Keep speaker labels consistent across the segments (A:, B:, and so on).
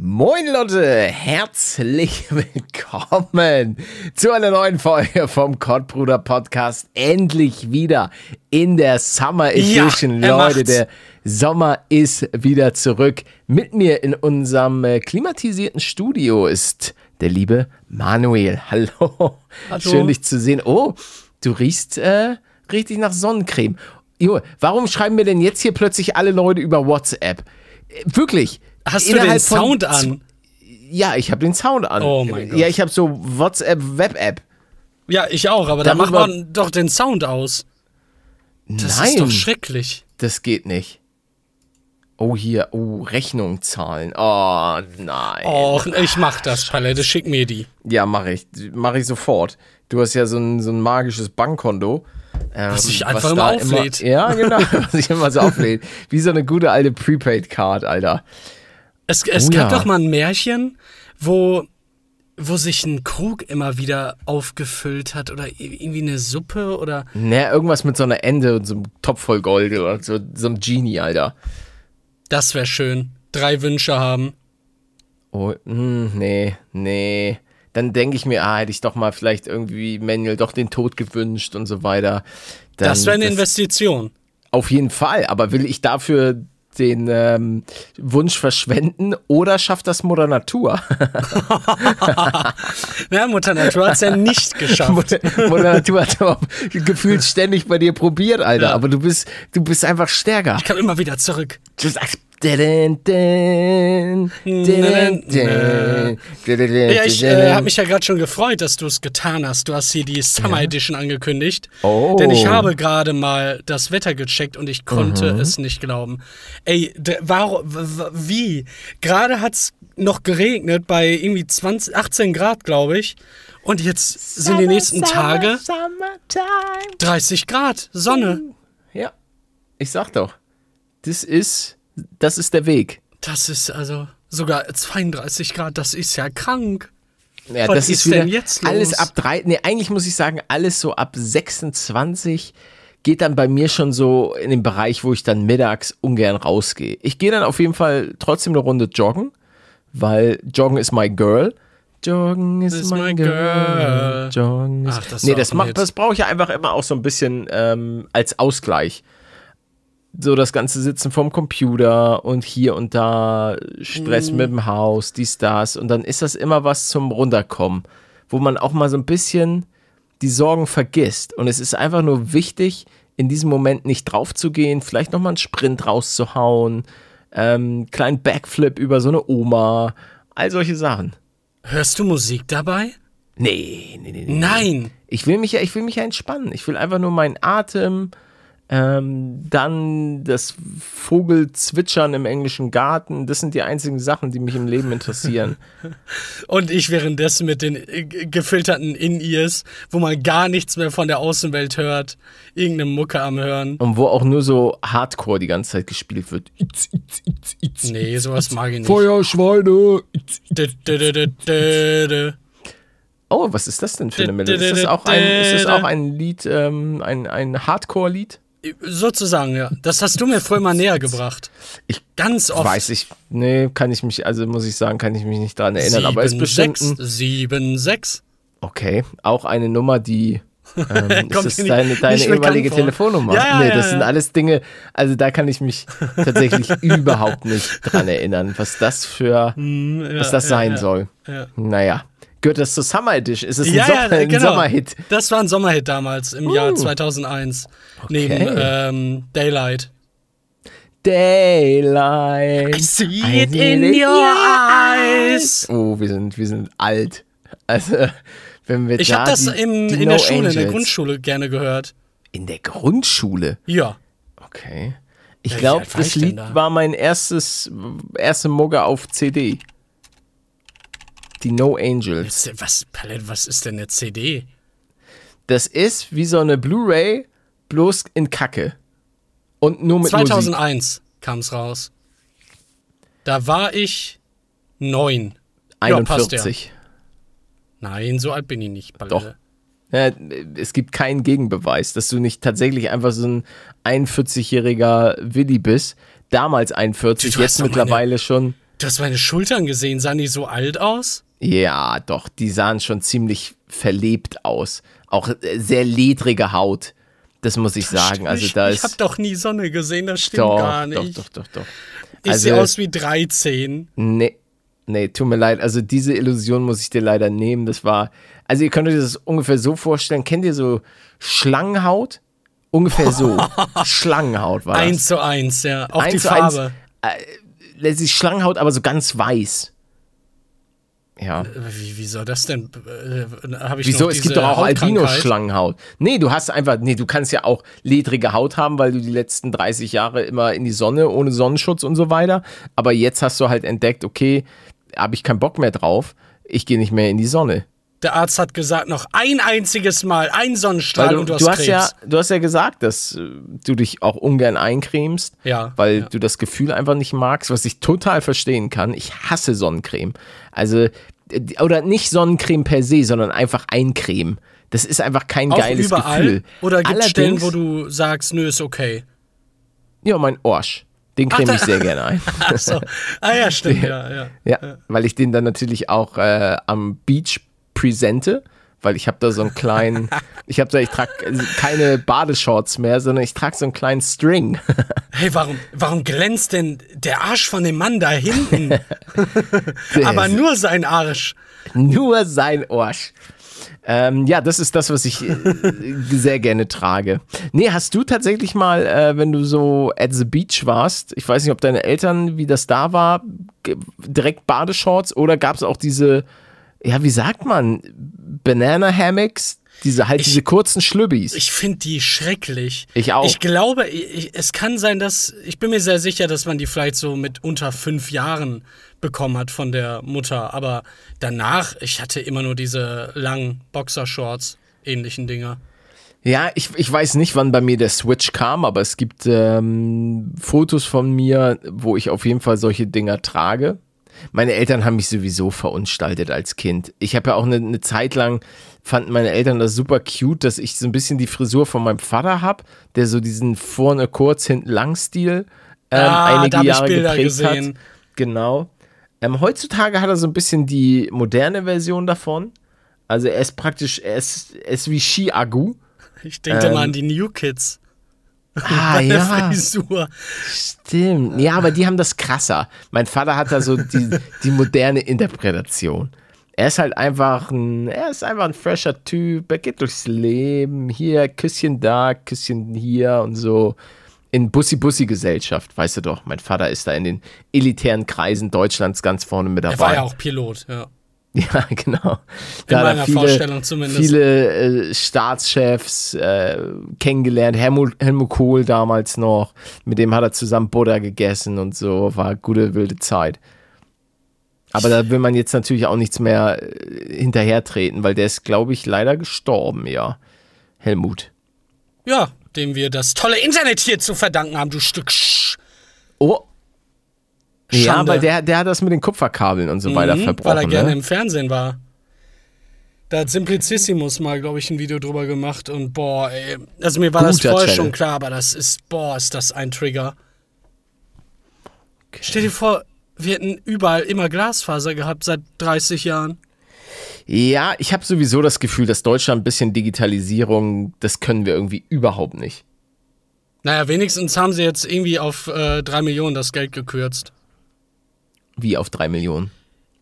A: Moin Leute, herzlich willkommen zu einer neuen Folge vom Kottbruder Podcast. Endlich wieder in der Summer Edition,
B: Ja,
A: Leute.
B: macht's.
A: Der Sommer ist wieder zurück. Mit mir in unserem äh, klimatisierten Studio ist der liebe Manuel. Hallo.
B: Hallo.
A: Schön dich zu sehen. Oh, du riechst äh, richtig nach Sonnencreme. Jo, warum schreiben mir denn jetzt hier plötzlich alle Leute über WhatsApp? Äh, Wirklich.
B: Hast du den Sound an?
A: Ja, ich habe den Sound an.
B: Oh mein Gott.
A: Ja, ich habe so WhatsApp Web-App.
B: Ja, ich auch, aber da macht man doch den Sound aus. Das
A: Nein,
B: ist doch schrecklich.
A: das geht nicht. Oh, hier, oh, Rechnung zahlen. Oh, nein.
B: Och, ich mach das, Palette, schick mir die.
A: Ja, mache ich. Mache ich sofort. Du hast ja so ein, so ein magisches Bankkonto. Ähm,
B: Was sich einfach
A: da
B: immer auflädt.
A: ja, genau, was sich immer so auflädt. Wie so eine gute alte Prepaid-Card, Alter.
B: Es, es
A: Oh
B: gab
A: ja.
B: doch mal ein Märchen, wo, wo sich ein Krug immer wieder aufgefüllt hat oder irgendwie eine Suppe oder.
A: Ne, irgendwas mit so einer Ende und so einem Topf voll Gold oder so, so einem Genie, Alter.
B: Das wäre schön. Drei Wünsche haben.
A: Oh, hm, nee, nee. Dann denke ich mir, ah, hätte ich doch mal vielleicht irgendwie Manuel doch den Tod gewünscht und so weiter. Dann,
B: Das wäre eine Investition.
A: Auf jeden Fall, aber will ich dafür den ähm, Wunsch verschwenden oder schafft das Mutter Natur?
B: Ja, Mutter Natur hat es ja nicht geschafft.
A: Mutter, Mutter Natur hat aber gefühlt ständig bei dir probiert, Alter. Aber du bist, du bist einfach stärker.
B: Ich kam immer wieder zurück.
A: Du sagst,
B: Ja, ich äh, habe mich ja gerade schon gefreut, dass du es getan hast. Du hast hier die Summer Edition angekündigt.
A: Oh.
B: Denn ich habe gerade mal das Wetter gecheckt und ich konnte es nicht glauben. Ey, warum, wie? Gerade hat es noch geregnet bei irgendwie 20, 18 Grad, glaube ich. Und jetzt sind die nächsten Tage 30 Grad, Sonne.
A: Ja, ich sag doch, das ist, das ist der Weg.
B: Das ist also sogar 32 Grad, das ist ja krank.
A: Ja,
B: Was
A: das ist,
B: ist denn jetzt los?
A: alles ab drei. Nee, eigentlich muss ich sagen, alles so ab 26 geht dann bei mir schon so in den Bereich, wo ich dann mittags ungern rausgehe. Ich gehe dann auf jeden Fall trotzdem eine Runde joggen, weil Joggen is my girl. Joggen is,
B: Is
A: my, girl.
B: girl.
A: Joggen is
B: Ach, das
A: Nee, das, das brauche ich ja einfach immer auch so ein bisschen ähm, als Ausgleich. So das ganze Sitzen vorm Computer und hier und da Stress
B: Mhm.
A: mit dem Haus, dies, das. Und dann ist das immer was zum Runterkommen, wo man auch mal so ein bisschen die Sorgen vergisst. Und es ist einfach nur wichtig, in diesem Moment nicht drauf zu gehen, vielleicht nochmal einen Sprint rauszuhauen, ähm, kleinen Backflip über so eine Oma, all solche Sachen.
B: Hörst du Musik dabei?
A: Nee, nee, nee, nee.
B: Nein.
A: Ich will mich ja, ich will mich ja entspannen. Ich will einfach nur meinen Atem, ähm, dann das Vogelzwitschern im englischen Garten. Das sind die einzigen Sachen, die mich im Leben interessieren.
B: Und ich währenddessen mit den äh, gefilterten In-Ears, wo man gar nichts mehr von der Außenwelt hört, irgendeine Mucke am Hören.
A: Und wo auch nur so Hardcore die ganze Zeit gespielt wird. Itz, itz, itz, itz.
B: Nee, sowas mag ich nicht.
A: Feuerschweine. Oh, was ist das denn für eine Melodie? Ist das auch ein, ist das auch ein Lied, ähm, ein, ein Hardcore-Lied?
B: Sozusagen, ja. Das hast du mir vorher mal näher gebracht.
A: Ich
B: Ganz oft.
A: weiß ich, nee, kann ich mich, also muss ich sagen, kann ich mich nicht dran erinnern, aber ist bestimmt ein,
B: 7, 6.
A: Okay, auch eine Nummer, die. Ähm, ist das
B: nicht-
A: deine, deine ehemalige. Telefonnummer?
B: Ja, ja,
A: nee, das
B: ja.
A: sind alles Dinge, also da kann ich mich tatsächlich überhaupt nicht dran erinnern, was das für, was das sein soll.
B: ja.
A: Naja, gehört das zur Summer Edition? Ist es ein,
B: Ja,
A: Sommer,
B: ja, genau.
A: Sommerhit?
B: Das war ein Sommerhit damals, im Jahr 2001. Neben ähm, Daylight.
A: Daylight.
B: I see
A: I
B: it in
A: it
B: your eyes.
A: Oh, wir sind, wir sind alt. Also, wenn wir
B: Ich
A: da
B: habe das
A: die,
B: im,
A: die
B: in
A: no
B: der Schule, in der
A: Angels-
B: Grundschule gerne gehört.
A: In der Grundschule?
B: Ja.
A: Okay. Ich
B: Ja,
A: glaube, das Lied
B: da?
A: war mein erstes, erste Mugge auf CD. Die No Angels.
B: Was, Palette, was ist denn eine CD?
A: Das ist wie so eine Blu-ray, bloß in Kacke. Und nur mit Musik.
B: 2001 kam es raus. Da war ich neun. Ja, passt ja.
A: 41.
B: Nein, so alt bin ich nicht, Palette.
A: Ja, es gibt keinen Gegenbeweis, dass du nicht tatsächlich einfach so ein 41-jähriger Willi bist. Damals 41,
B: Du
A: jetzt
B: hast doch
A: mittlerweile schon.
B: Du hast meine Schultern gesehen, sahen die so alt aus?
A: Ja, doch, die sahen schon ziemlich verlebt aus. Auch äh, sehr ledrige Haut. Das muss ich sagen. Also
B: ich,
A: da
B: ich habe doch nie Sonne gesehen, das stimmt
A: doch,
B: gar nicht.
A: Doch, doch, doch, doch.
B: Ich
A: Also-
B: sehe aus wie 13.
A: Nee, nee, tut mir leid. Also diese Illusion muss ich dir leider nehmen. Das war, also ihr könnt euch das ungefähr so vorstellen. Kennt ihr so Schlangenhaut? Ungefähr so. Schlangenhaut war das.
B: Eins zu eins, ja. Auch die
A: Eins eins.
B: Farbe.
A: Letztlich Schlangenhaut, aber so ganz weiß. Ja.
B: Wie, wie soll das denn? Äh, ich
A: Wieso? Es gibt doch auch? Albino-Schlangenhaut. Nee, du hast einfach, nee, du kannst ja auch ledrige Haut haben, weil du die letzten 30 Jahre immer in die Sonne, ohne Sonnenschutz und so weiter. Aber jetzt hast du halt entdeckt, okay, habe ich keinen Bock mehr drauf. Ich gehe nicht mehr in die Sonne.
B: Der Arzt hat gesagt, noch ein einziges Mal, ein Sonnenstrahl
A: du,
B: und du hast
A: du, hast ja, du hast ja gesagt, dass äh, du dich auch ungern eincremst,
B: Ja,
A: weil
B: ja.
A: du das Gefühl einfach nicht magst, was ich total verstehen kann. Ich hasse Sonnencreme. Also, äh, oder nicht Sonnencreme per se, sondern einfach Eincreme. Das ist einfach kein
B: Auch
A: geiles
B: überall?
A: Gefühl.
B: Oder gibt es Stellen, wo du sagst, nö, ist okay?
A: Ja, mein Orsch. Den creme ich sehr gerne ein.
B: Achso. Ah ja, stimmt, ja, ja.
A: ja, weil ich den dann natürlich auch äh, am Beach präsente, weil ich habe da so einen kleinen, ich habe da, ich trage keine Badeshorts mehr, sondern ich trage so einen kleinen String.
B: Hey, warum, warum glänzt denn der Arsch von dem Mann da hinten? Aber nur sein Arsch.
A: Nur sein Orsch. Ähm, ja, das ist das, was ich äh, sehr gerne trage. Nee, hast du tatsächlich mal, äh, wenn du so at the beach warst, ich weiß nicht, ob deine Eltern, wie das da war, direkt Badeshorts oder gab es auch diese, ja, wie sagt man, Banana Hammocks? Diese halt diese kurzen Schlübbis.
B: Ich finde die schrecklich.
A: Ich auch.
B: Ich glaube, ich, es kann sein, dass. Ich bin mir sehr sicher, dass man die vielleicht so mit unter fünf Jahren bekommen hat von der Mutter. Aber danach, ich hatte immer nur diese langen Boxershorts, ähnlichen Dinger.
A: Ja, ich, ich weiß nicht, wann bei mir der Switch kam, aber es gibt ähm, Fotos von mir, wo ich auf jeden Fall solche Dinger trage. Meine Eltern haben mich sowieso verunstaltet als Kind. Ich habe ja auch eine, eine Zeit lang, fanden meine Eltern das super cute, dass ich so ein bisschen die Frisur von meinem Vater habe, der so diesen vorne kurz, hinten lang Stil ähm,
B: Ah,
A: einige Jahre geprägt
B: gesehen.
A: hat. Genau. Ähm, heutzutage hat er so ein bisschen die moderne Version davon. Also er ist praktisch, er ist, er ist wie Ski-Agu.
B: Ich denke
A: Ähm,
B: mal an die New Kids.
A: Ah, ja.
B: Frisur.
A: Stimmt. Ja, aber die haben das krasser. Mein Vater hat da so die, die moderne Interpretation. Er ist halt einfach ein, er ist einfach ein fresher Typ. Er geht durchs Leben. Hier, Küsschen da, Küsschen hier und so. In Bussi-Bussi-Gesellschaft, weißt du doch. Mein Vater ist da in den elitären Kreisen Deutschlands ganz vorne mit dabei.
B: Er war ja auch Pilot, ja.
A: Ja, genau.
B: In
A: er
B: meiner Vorstellung zumindest.
A: Viele äh, Staatschefs äh, kennengelernt. Helmut, Helmut Kohl damals noch. Mit dem hat er zusammen Buddha gegessen und so. War gute, wilde Zeit. Aber da will man jetzt natürlich auch nichts mehr äh, hinterhertreten, weil der ist, glaube ich, leider gestorben, ja. Helmut.
B: Ja, dem wir das tolle Internet hier zu verdanken haben, du Stück Sch.
A: Oh. Ja,
B: Schande.
A: weil der, der hat das mit den Kupferkabeln und so weiter
B: Mhm,
A: verbrochen.
B: Weil er gerne
A: ne?
B: im Fernsehen war. Da hat Simplicissimus mal, glaube ich, ein Video drüber gemacht und boah, ey. Also mir war das
A: Guter
B: vorher
A: Channel.
B: schon klar, aber das ist, boah, ist das ein Trigger. Stell dir vor, wir hätten überall immer Glasfaser gehabt seit 30 Jahren.
A: Ja, ich habe sowieso das Gefühl, dass Deutschland ein bisschen Digitalisierung, das können wir irgendwie überhaupt nicht.
B: Naja, wenigstens haben sie jetzt irgendwie auf äh, 3 Millionen das Geld gekürzt.
A: Wie auf drei Millionen.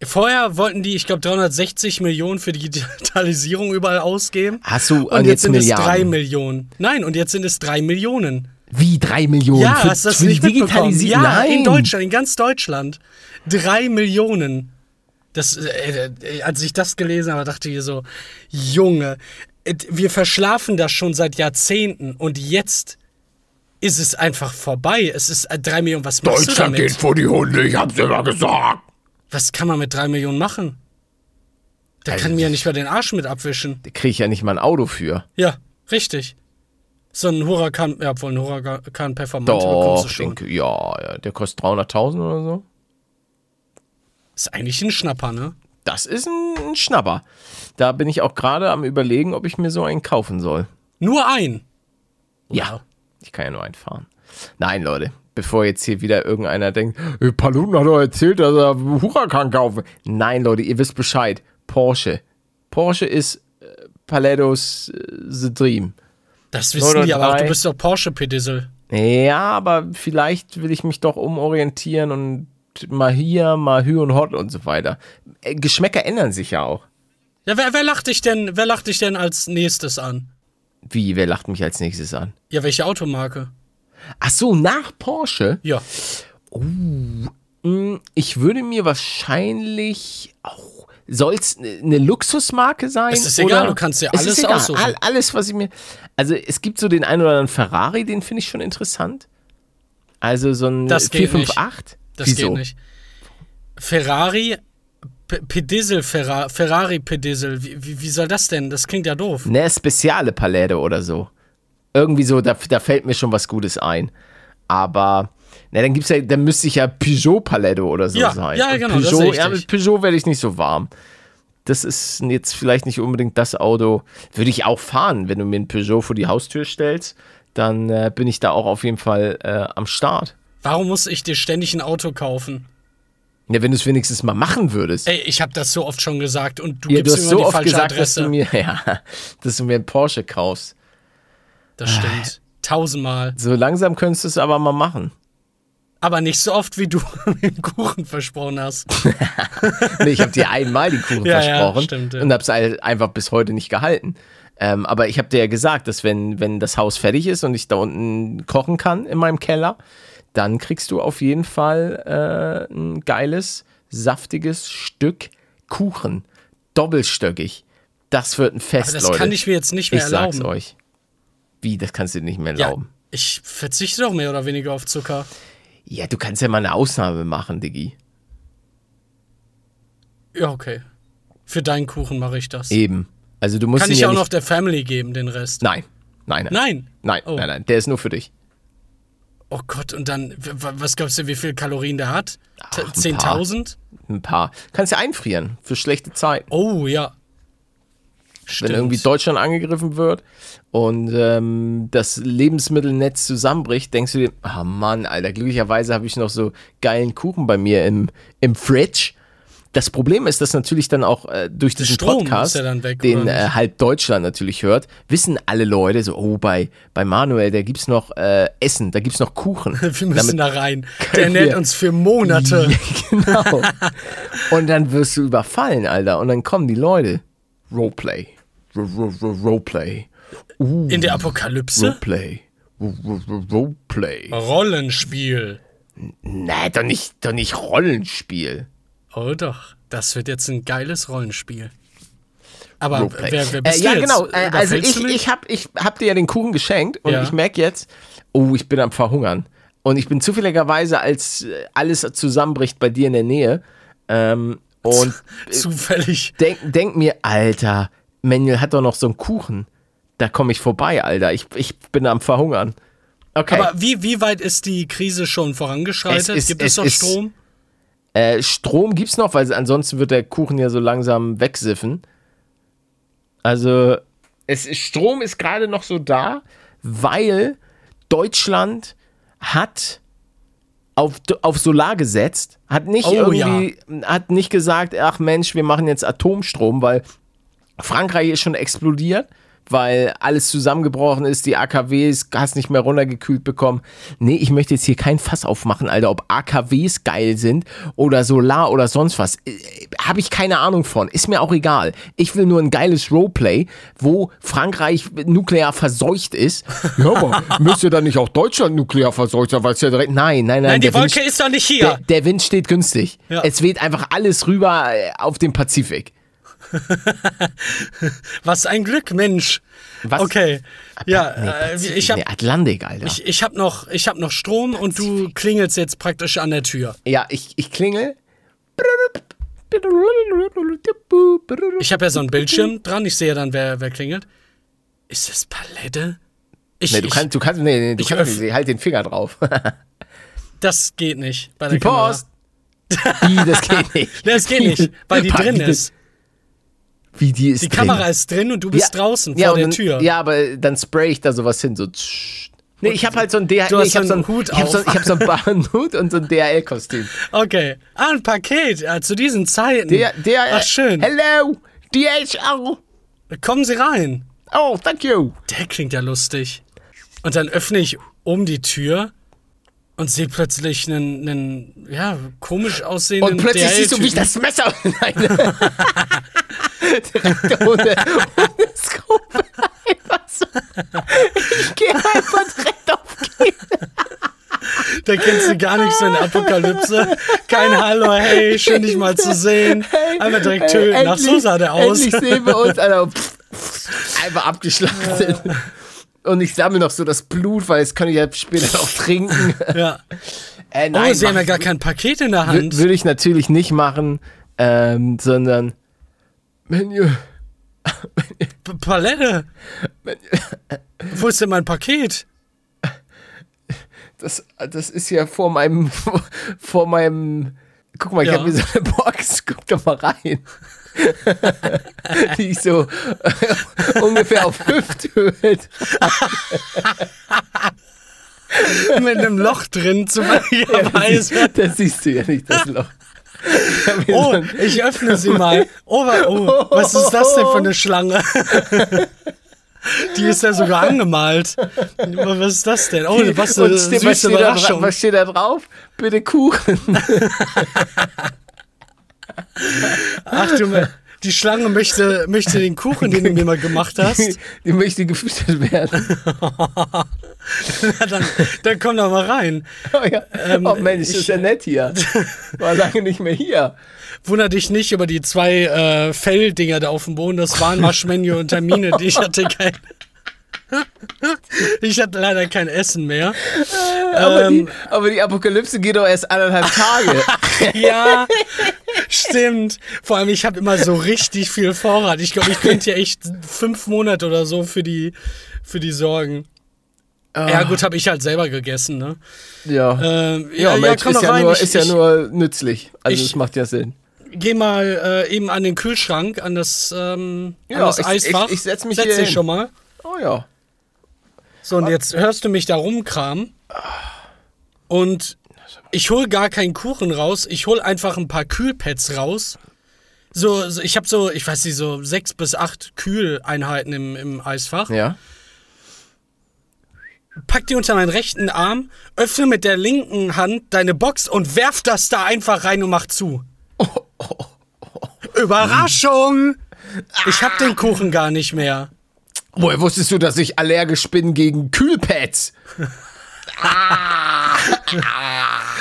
B: Vorher wollten die, ich glaube, 360 Millionen für die Digitalisierung überall ausgeben.
A: Hast du
B: Und jetzt, sind
A: Milliarden?
B: es 3 Millionen. Nein, und jetzt sind es 3 Millionen.
A: Wie drei Millionen?
B: Ja,
A: für,
B: hast du das nicht?
A: Digitalisieren?
B: Ja,
A: Nein.
B: in Deutschland, in ganz Deutschland. 3 Millionen. Das, äh, äh, als ich das gelesen habe, dachte ich so, Junge, äh, wir verschlafen das schon seit Jahrzehnten und jetzt ist es einfach vorbei. Es ist äh, 3 Millionen. Was machst du damit?
A: vor die Hunde, ich hab's immer gesagt.
B: Was kann man mit 3 Millionen machen? Der
A: Also
B: kann mir ja nicht mal den Arsch mit abwischen.
A: Da krieg ich ja nicht mal ein Auto für.
B: Ja, richtig. So ein Huracan, ja, wohl ein Huracan Performante bekommst du
A: Doch,
B: schon.
A: denke, ja, ja, der kostet 300.000 oder so.
B: Ist eigentlich ein Schnapper, ne?
A: Das ist ein, ein Schnapper. Da bin ich auch gerade am überlegen, ob ich mir so einen kaufen soll.
B: Nur ein.
A: Ja. Ich kann ja nur einen fahren. Nein, Leute. bevor jetzt hier wieder irgendeiner denkt, "Äh, Paluten hat doch erzählt, dass er Huracan kaufen. Nein, Leute, ihr wisst Bescheid. Porsche. Porsche ist äh, Palettos äh, The Dream.
B: Das wissen die aber auch. Du
A: 903.
B: bist doch Porsche-Pedissel.
A: Ja, aber vielleicht will ich mich doch umorientieren und mal hier, mal Hü und Hot und so weiter. Äh, Geschmäcker ändern sich ja auch.
B: Ja, wer, wer lacht dich denn, wer lacht dich denn als nächstes an?
A: Wie, wer lacht mich als nächstes an?
B: Ja, welche Automarke?
A: Ach so, nach Porsche?
B: Ja.
A: Mm, Ich würde mir wahrscheinlich auch. Soll es eine Luxusmarke sein?
B: Es ist egal, du kannst
A: Es
B: alles aussuchen.
A: All, alles, was ich mir. Also, es gibt so den einen oder anderen Ferrari, den finde ich schon interessant. Also, so ein
B: Das geht nicht.
A: 458.
B: Das
A: Wieso?
B: geht nicht. Ferrari, P- Pedissel, Ferra Ferrari Pedissel. Wie, wie, wie soll das denn? Das klingt ja doof.
A: Ne, Speziale Palette oder so. Irgendwie so, da, da fällt mir schon was Gutes ein. Aber, na, dann gibt's ja, dann müsste ich ja Peugeot Palette oder so
B: Ja,
A: sein.
B: ja,
A: Und
B: genau, das ist
A: Peugeot, ja, mit Peugeot werde ich nicht so warm. Das ist jetzt vielleicht nicht unbedingt das Auto. Würde ich auch fahren, wenn du mir ein Peugeot vor die Haustür stellst, dann äh, bin ich da auch auf jeden Fall äh, am Start.
B: Warum muss ich dir ständig ein Auto kaufen?
A: Ja, wenn du es wenigstens mal machen würdest.
B: Ey, ich habe das so oft schon gesagt und du
A: ja, du
B: gibst
A: hast
B: mir
A: so
B: immer die
A: oft
B: falsche
A: gesagt, dass
B: Adresse.
A: du, mir, ja, dass du mir einen Porsche kaufst.
B: das stimmt. Tausendmal.
A: So langsam könntest du es aber mal machen.
B: Aber nicht so oft, wie du mir den Kuchen versprochen hast.
A: Nee, ich habe dir einmal die Kuchen
B: Ja, ja,
A: versprochen
B: stimmt, ja.
A: und habe es einfach bis heute nicht gehalten. Ähm, aber ich habe dir ja gesagt, dass wenn, wenn das Haus fertig ist und ich da unten kochen kann in meinem Keller, dann kriegst du auf jeden Fall äh, ein geiles, saftiges Stück Kuchen. Doppelstöckig. Das wird ein Fest,
B: Aber das
A: Leute.
B: kann ich mir jetzt nicht mehr
A: ich sag's
B: erlauben.
A: euch. Wie, das kannst du dir nicht mehr
B: Ja,
A: erlauben?
B: ich verzichte doch mehr oder weniger auf Zucker.
A: Ja, du kannst ja mal eine Ausnahme machen, Diggi.
B: Ja, okay. Für deinen Kuchen mache ich das.
A: Eben. Also du musst
B: Kann ich
A: ja
B: auch noch der Family geben, den Rest?
A: Nein. Nein, nein.
B: Nein.
A: Nein,
B: Oh.
A: nein, nein. Der ist nur für dich.
B: Oh Gott, und dann, was glaubst du, wie viel Kalorien der hat? T-
A: Ach, ein paar.
B: 10.000?
A: Ein paar. Kannst ja einfrieren für schlechte Zeiten.
B: Oh, ja.
A: Wenn
B: Stimmt.
A: irgendwie Deutschland angegriffen wird und ähm, das Lebensmittelnetz zusammenbricht, denkst du dir, ah Mann, Alter, glücklicherweise habe ich noch so geilen Kuchen bei mir im, im Fridge. Das Problem ist, dass natürlich dann auch äh, durch diesen
B: Strom
A: Podcast,
B: ja weg,
A: den äh, halb Deutschland natürlich hört, wissen alle Leute so, oh, bei, bei Manuel, da gibt's noch äh, Essen, da gibt's noch Kuchen.
B: Wir müssen
A: Damit-
B: da rein. Der nennt uns für Monate.
A: genau. Und dann wirst du überfallen, Alter. Und dann kommen die Leute. Roleplay. R- R- R- Roleplay. Uh,
B: In der Apokalypse?
A: Roleplay. Roleplay.
B: Rollenspiel.
A: Nee, doch nicht, doch nicht Rollenspiel.
B: Oh doch, das wird jetzt ein geiles Rollenspiel. Aber
A: Roleplay.
B: wer, wer bist
A: äh,
B: du
A: ja,
B: jetzt?
A: genau. Äh, also
B: Überfällst
A: ich, ich, hab, ich hab dir ja den Kuchen geschenkt und
B: Ja.
A: ich merke jetzt, oh, ich bin am Verhungern. Und ich bin zufälligerweise, als äh, alles zusammenbricht bei dir in der Nähe. Ähm, und
B: Zufällig.
A: denk, denk mir, Alter, Manuel hat doch noch so einen Kuchen. Da komme ich vorbei, Alter. Ich, ich bin am Verhungern. Okay.
B: Aber wie, wie weit ist die Krise schon vorangeschreitet?
A: Es ist-
B: Gibt es
A: es
B: noch
A: ist-
B: Strom?
A: Äh, Strom gibt's noch, weil ansonsten wird der Kuchen ja so langsam wegsiffen. Also, es ist, Strom ist gerade noch so da, weil Deutschland hat auf, auf Solar gesetzt, hat nicht
B: Oh,
A: irgendwie, hat nicht gesagt, ach Mensch, wir machen jetzt Atomstrom, weil Frankreich ist schon explodiert, weil alles zusammengebrochen ist, die AKWs hast nicht mehr runtergekühlt bekommen. Nee, ich möchte jetzt hier kein Fass aufmachen, Alter, ob AKWs geil sind oder Solar oder sonst was. Habe ich keine Ahnung von. Ist mir auch egal. Ich will nur ein geiles Roleplay, wo Frankreich nuklear verseucht ist. Ja, aber müsste dann nicht auch Deutschland nuklear verseucht sein, weil es ja direkt. Nein, nein, nein.
B: Nein, die
A: der Wind
B: Wolke ist doch nicht
A: der,
B: hier.
A: der Wind steht günstig.
B: Ja.
A: Es weht einfach alles rüber äh, auf den Pazifik.
B: Was ein Glück, Mensch.
A: Was?
B: Okay. Ja,
A: Nee,
B: äh,
A: Pazifik,
B: ich habe
A: nee, Atlantik, Alter.
B: ich, ich hab noch, ich hab noch Strom und du klingelst jetzt praktisch an der Tür.
A: ja, ich, ich klingel.
B: Ich habe ja so einen Bildschirm dran, ich sehe dann, wer, wer klingelt. Ist das Palette? Ich,
A: Nee, du
B: ich,
A: kannst, du kannst, nee, nee, du
B: ich
A: kannst nicht, halt den Finger drauf.
B: das geht nicht bei
A: Die
B: der Kamera.
A: Post. Wie, das geht nicht.
B: Das geht nicht, weil die drin ist.
A: Wie, die ist
B: Die
A: drin.
B: Kamera ist drin und du bist draußen
A: ja,
B: vor der
A: dann,
B: Tür.
A: Ja, aber dann spray ich da sowas hin, so tsch, Nee, ich habe halt so ein DHL.
B: Du
A: nee, ich habe
B: so einen
A: ein
B: Hut
A: Ich habe so,
B: auf.
A: ich hab so einen Bahnhut und so ein DHL-Kostüm.
B: Okay. Ah, ein Paket äh, zu diesen Zeiten.
A: Der, der,
B: Ach, schön.
A: Hello, DHL.
B: Kommen Sie rein.
A: Oh, thank you.
B: Der klingt ja lustig. Und dann öffne ich um die Tür und sehe plötzlich einen, einen ja, komisch aussehenden
A: Und plötzlich siehst du, wie ich das Messer Nein. Direkt ohne, ohne Skrupel einfach so. Ich gehe einfach direkt auf Kiel.
B: Da kennst du gar nichts in der Apokalypse. Kein Hallo, hey, schön dich mal zu sehen. Einfach direkt töten. Ach, so sah der aus.
A: Endlich sehen wir uns, Alter. Pff, pff, Einfach abgeschlachtet. Und ich sammle noch so das Blut, weil es kann ich ja später noch trinken.
B: Ja.
A: Äh,
B: Oh,
A: nein,
B: sie haben ja gar kein Paket in der Hand.
A: würde ich natürlich nicht machen, ähm, sondern Menü.
B: P- Palette. Wo ist denn mein Paket?
A: Das, das ist ja vor meinem, vor meinem. Guck mal, ich
B: Ja.
A: habe mir so eine Box, guck doch mal rein. Die ich so ungefähr auf Hüfthöhe.
B: Mit einem Loch drin, zufälligerweise.
A: Das siehst du ja nicht, das Loch.
B: Oh, ich öffne sie mal. Oh, oh, was ist das denn für eine Schlange? Die ist ja sogar angemalt. Was ist das denn? Oh, was eine
A: steht, was,
B: süße
A: steht da, was steht da drauf? Bitte Kuchen.
B: Ach du, die Schlange möchte, möchte den Kuchen, den du mir mal gemacht hast.
A: Die möchte gefüttert werden.
B: Na, dann, dann komm doch mal rein.
A: Oh, ja.
B: Ähm,
A: oh Mensch,
B: ich-
A: ist ja nett hier. War lange nicht mehr hier.
B: Wunder dich nicht über die zwei äh, Felldinger da auf dem Boden. Das waren Marshmallow und Termine. Die ich hatte kein. Ich hatte leider kein Essen mehr.
A: Aber,
B: Ähm,
A: die, aber die Apokalypse geht doch erst anderthalb Tage.
B: Ja, stimmt. Vor allem, ich habe immer so richtig viel Vorrat. Ich glaube, ich könnte ja echt fünf Monate oder so für die, für die sorgen. Ja, gut, habe ich halt selber gegessen, ne?
A: ja.
B: Ähm,
A: ja, Mensch,
B: komm
A: ist, ja
B: rein.
A: nur,
B: ich,
A: ist ja nur nützlich. Also, das macht ja Sinn.
B: geh mal äh, eben an den Kühlschrank, an das, ähm, an
A: Ja,
B: das
A: ich-
B: Eisfach.
A: ich- ich setz mich
B: Setz
A: hier
B: dich
A: hin.
B: schon mal.
A: Oh ja.
B: So, und jetzt hörst du mich da rumkramen. Und ich hol gar keinen Kuchen raus. Ich hol einfach ein paar Kühlpads raus. So, so ich habe so, ich weiß nicht, so sechs bis acht Kühleinheiten im, im Eisfach.
A: Ja.
B: Pack die unter meinen rechten Arm, öffne mit der linken Hand deine Box und werf das da einfach rein und mach zu. Überraschung! Ich hab den Kuchen gar nicht mehr.
A: Woher wusstest du, dass ich allergisch bin gegen Kühlpads?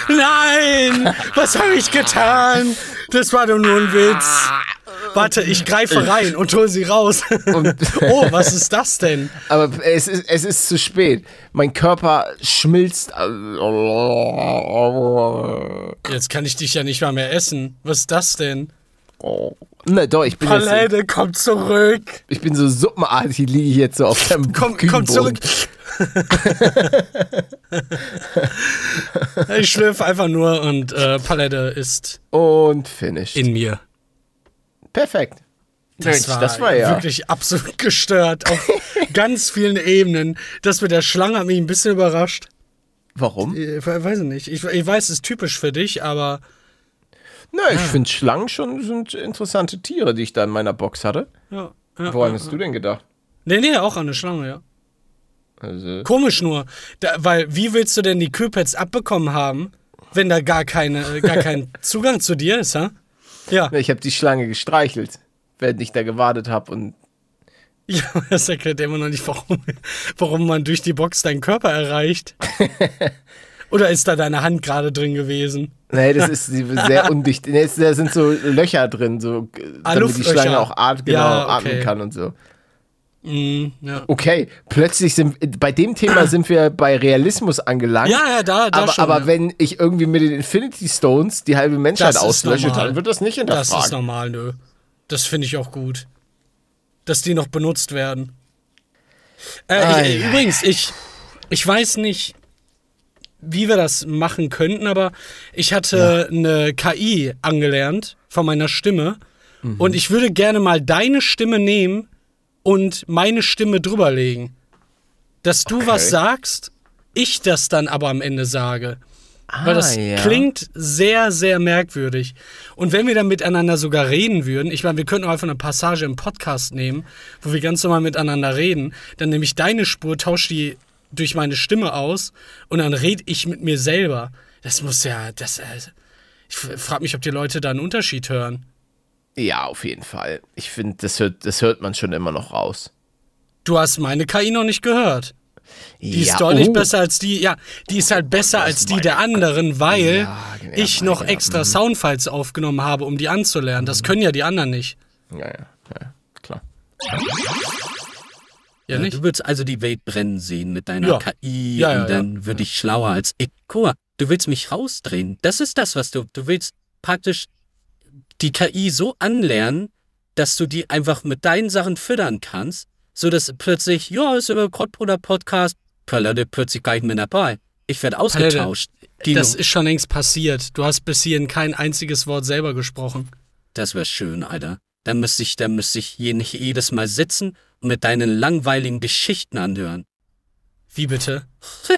B: Nein! Was habe ich getan? Das war doch nur ein Witz. Warte, ich greife rein und hol sie raus. oh, was ist das denn?
A: Aber es ist, es ist zu spät. Mein Körper schmilzt.
B: Jetzt kann ich dich ja nicht mal mehr essen. Was ist das denn?
A: Ne, doch, ich bin jetzt,
B: Palette, komm zurück.
A: ich bin so suppenartig, liege ich jetzt so auf dem
B: Komm, komm
A: Küchenboden.
B: zurück. ich schlürfe einfach nur und äh, Palette ist
A: Und finished.
B: in mir.
A: Perfekt. Mensch, das war ja.
B: wirklich absolut gestört auf ganz vielen Ebenen. Das mit der Schlange hat mich ein bisschen überrascht.
A: Warum?
B: Ich weiß nicht. Ich, ich weiß, es ist typisch für dich, aber
A: Nö, ich finde Schlangen schon sind interessante Tiere, die ich da in meiner Box hatte.
B: ja. ja
A: Woran
B: ja,
A: hast du denn gedacht?
B: Nee, nee, auch an eine Schlange, ja.
A: Also,
B: Komisch nur, da, weil wie willst du denn die Kühlpads abbekommen haben, wenn da gar keine, gar kein Zugang zu dir ist, ha? Ja,
A: ich habe die Schlange gestreichelt, während ich da gewartet habe und
B: ja, das erklärt immer noch nicht, warum, warum man durch die Box deinen Körper erreicht. Oder ist da deine Hand gerade drin gewesen?
A: Nee, das ist sehr undicht. Nee, da sind so Löcher drin, so,
B: Ah,
A: damit die. Schlange auch at genau,
B: Ja, okay.
A: atmen kann und so.
B: Mm, ja.
A: Okay, plötzlich sind bei dem Thema sind wir bei Realismus angelangt.
B: ja, ja, da, da
A: aber,
B: schon.
A: aber
B: ja.
A: wenn ich irgendwie mit den Infinity Stones die halbe Menschheit auslösche,
B: normal.
A: dann wird das nicht
B: Das ist
A: hinterfragt.
B: normal, nö. Das finde ich auch gut. Dass die noch benutzt werden. Äh, ich, äh, übrigens, ich, ich weiß nicht, wie wir das machen könnten, aber ich hatte eine KI angelernt von meiner Stimme.
A: Mhm.
B: Und ich würde gerne mal deine Stimme nehmen und meine Stimme drüberlegen. Dass du
A: Okay.
B: was sagst ich das dann aber am Ende sage.
A: Ah,
B: Weil das
A: ja.
B: klingt sehr, sehr merkwürdig. Und wenn wir dann miteinander sogar reden würden, ich meine, wir könnten auch einfach eine Passage im Podcast nehmen, wo wir ganz normal miteinander reden, dann nehme ich deine Spur, tausche die durch meine Stimme aus und dann rede ich mit mir selber. Das muss ja, das, äh, ich frage mich, ob die Leute da einen Unterschied hören.
A: Ja, auf jeden Fall. Ich finde, das hört, das hört man schon immer noch raus.
B: Du hast meine KI noch nicht gehört. Die
A: ja,
B: ist deutlich
A: oh.
B: besser als die, ja, die ist halt besser
A: das
B: als die der anderen, weil
A: Ja, ja,
B: ich noch
A: meine,
B: extra
A: mhm.
B: Soundfiles aufgenommen habe, um die anzulernen. Das können ja die anderen nicht.
A: Ja, ja, ja, klar.
B: Ja, nicht?
C: Du würdest also die Welt brennen sehen mit deiner
B: Ja.
C: KI
B: Ja, ja,
C: und dann würde ich schlauer als ich. Guck mal, du willst mich rausdrehen. Das ist das, was du. Du willst praktisch die KI so anlernen, dass du die einfach mit deinen Sachen füttern kannst, so dass plötzlich, ja, ist über Kottbruder Podcast, Palette plötzlich gar nicht mehr dabei. Ich werde ausgetauscht. Dino,
B: Das ist schon längst passiert. Du hast bis hierhin kein einziges Wort selber gesprochen.
C: das wäre schön, Alter. Dann müsste ich, dann müsste ich nicht jedes Mal sitzen und mit deinen langweiligen Geschichten anhören.
B: Wie bitte?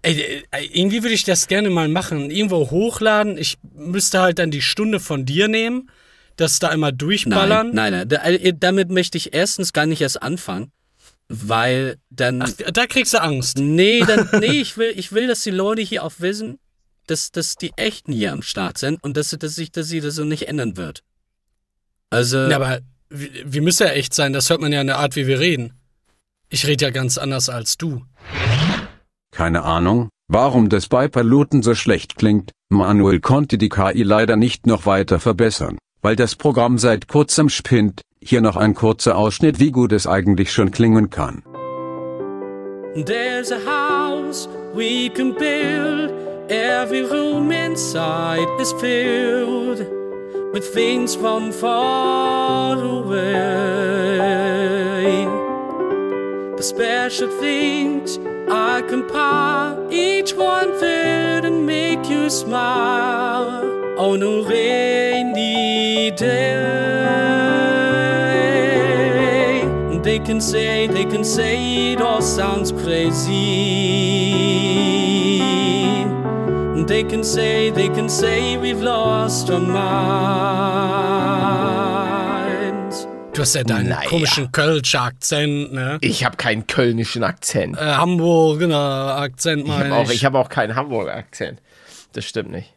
B: Ey, ey, irgendwie würde ich das gerne mal machen. Irgendwo hochladen. Ich müsste halt dann die Stunde von dir nehmen, das da einmal durchballern.
C: Nein, nein, nein. Da, äh, damit möchte ich erstens gar nicht erst anfangen, weil dann.
B: Ach, da kriegst du Angst.
C: nee, dann, nee, ich will, ich will, dass die Leute hier auch wissen, dass, dass die Echten hier am Start sind und dass, dass sich dass sie das so nicht ändern wird. Also,
B: Ja, aber wir, müssen ja echt sein. Das hört man ja in der Art, wie wir reden. Ich rede ja ganz anders als du.
D: Keine Ahnung, warum das bei Paluten so schlecht klingt. Manuel konnte die KI leider nicht noch weiter verbessern, weil das Programm seit kurzem spinnt. Hier noch ein kurzer Ausschnitt, wie gut es eigentlich schon klingen kann.
C: There's a house we can build. Every room inside is filled with things from far away. The special things I compare, each one there to make you smile on a rainy day. They can say, they can say it all sounds crazy. They can say, they can say we've lost our minds.
B: Du hast ja deinen
A: Naja.
B: komischen Kölscher Akzent, ne?
A: Ich habe keinen kölnischen Akzent.
B: Äh, Hamburger Akzent
A: Ich habe
B: meine
A: auch,
B: ich.
A: ich hab auch keinen Hamburger Akzent. Das stimmt nicht.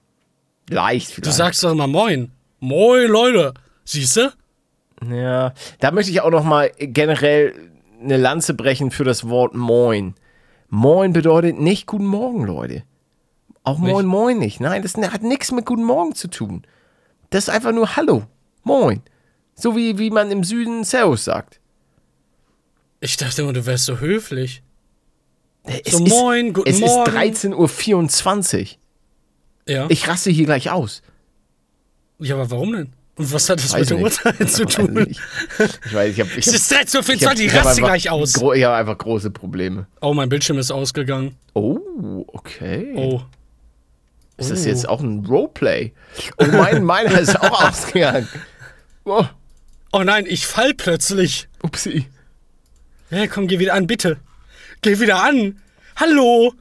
A: Leicht vielleicht.
B: du sagst doch immer Moin. Moin, Leute. Siehst du?
A: Ja, da möchte ich auch noch mal generell eine Lanze brechen für das Wort Moin. Moin bedeutet nicht Guten Morgen, Leute. Auch Moin, Moin nicht. Nein, das hat nichts mit Guten Morgen zu tun. Das ist einfach nur Hallo, Moin. So wie, wie man im Süden Servus sagt.
B: Ich dachte immer, du wärst so höflich.
A: Es
B: So, Moin, guten
A: es
B: Morgen.
A: ist 13.24 Uhr.
B: Ja.
A: Ich raste hier gleich aus.
B: ja, aber warum denn? Und was hat das
A: Weiß
B: mit
A: nicht.
B: Uhrzeit zu tun?
A: nicht. Ich weiß, ich habe ich
B: Es ist 13.24
A: ich hab,
B: Uhr, ich raste gleich aus.
A: Ich habe einfach große Probleme.
B: Oh, mein Bildschirm ist ausgegangen.
A: Oh, okay.
B: Oh.
A: Ist das
B: Oh.
A: jetzt auch ein Roleplay? Oh, mein, meiner ist auch ausgegangen. Oh,
B: Oh nein, ich fall plötzlich.
A: upsi.
B: Ja, komm, geh wieder an, bitte. Geh wieder an. Hallo.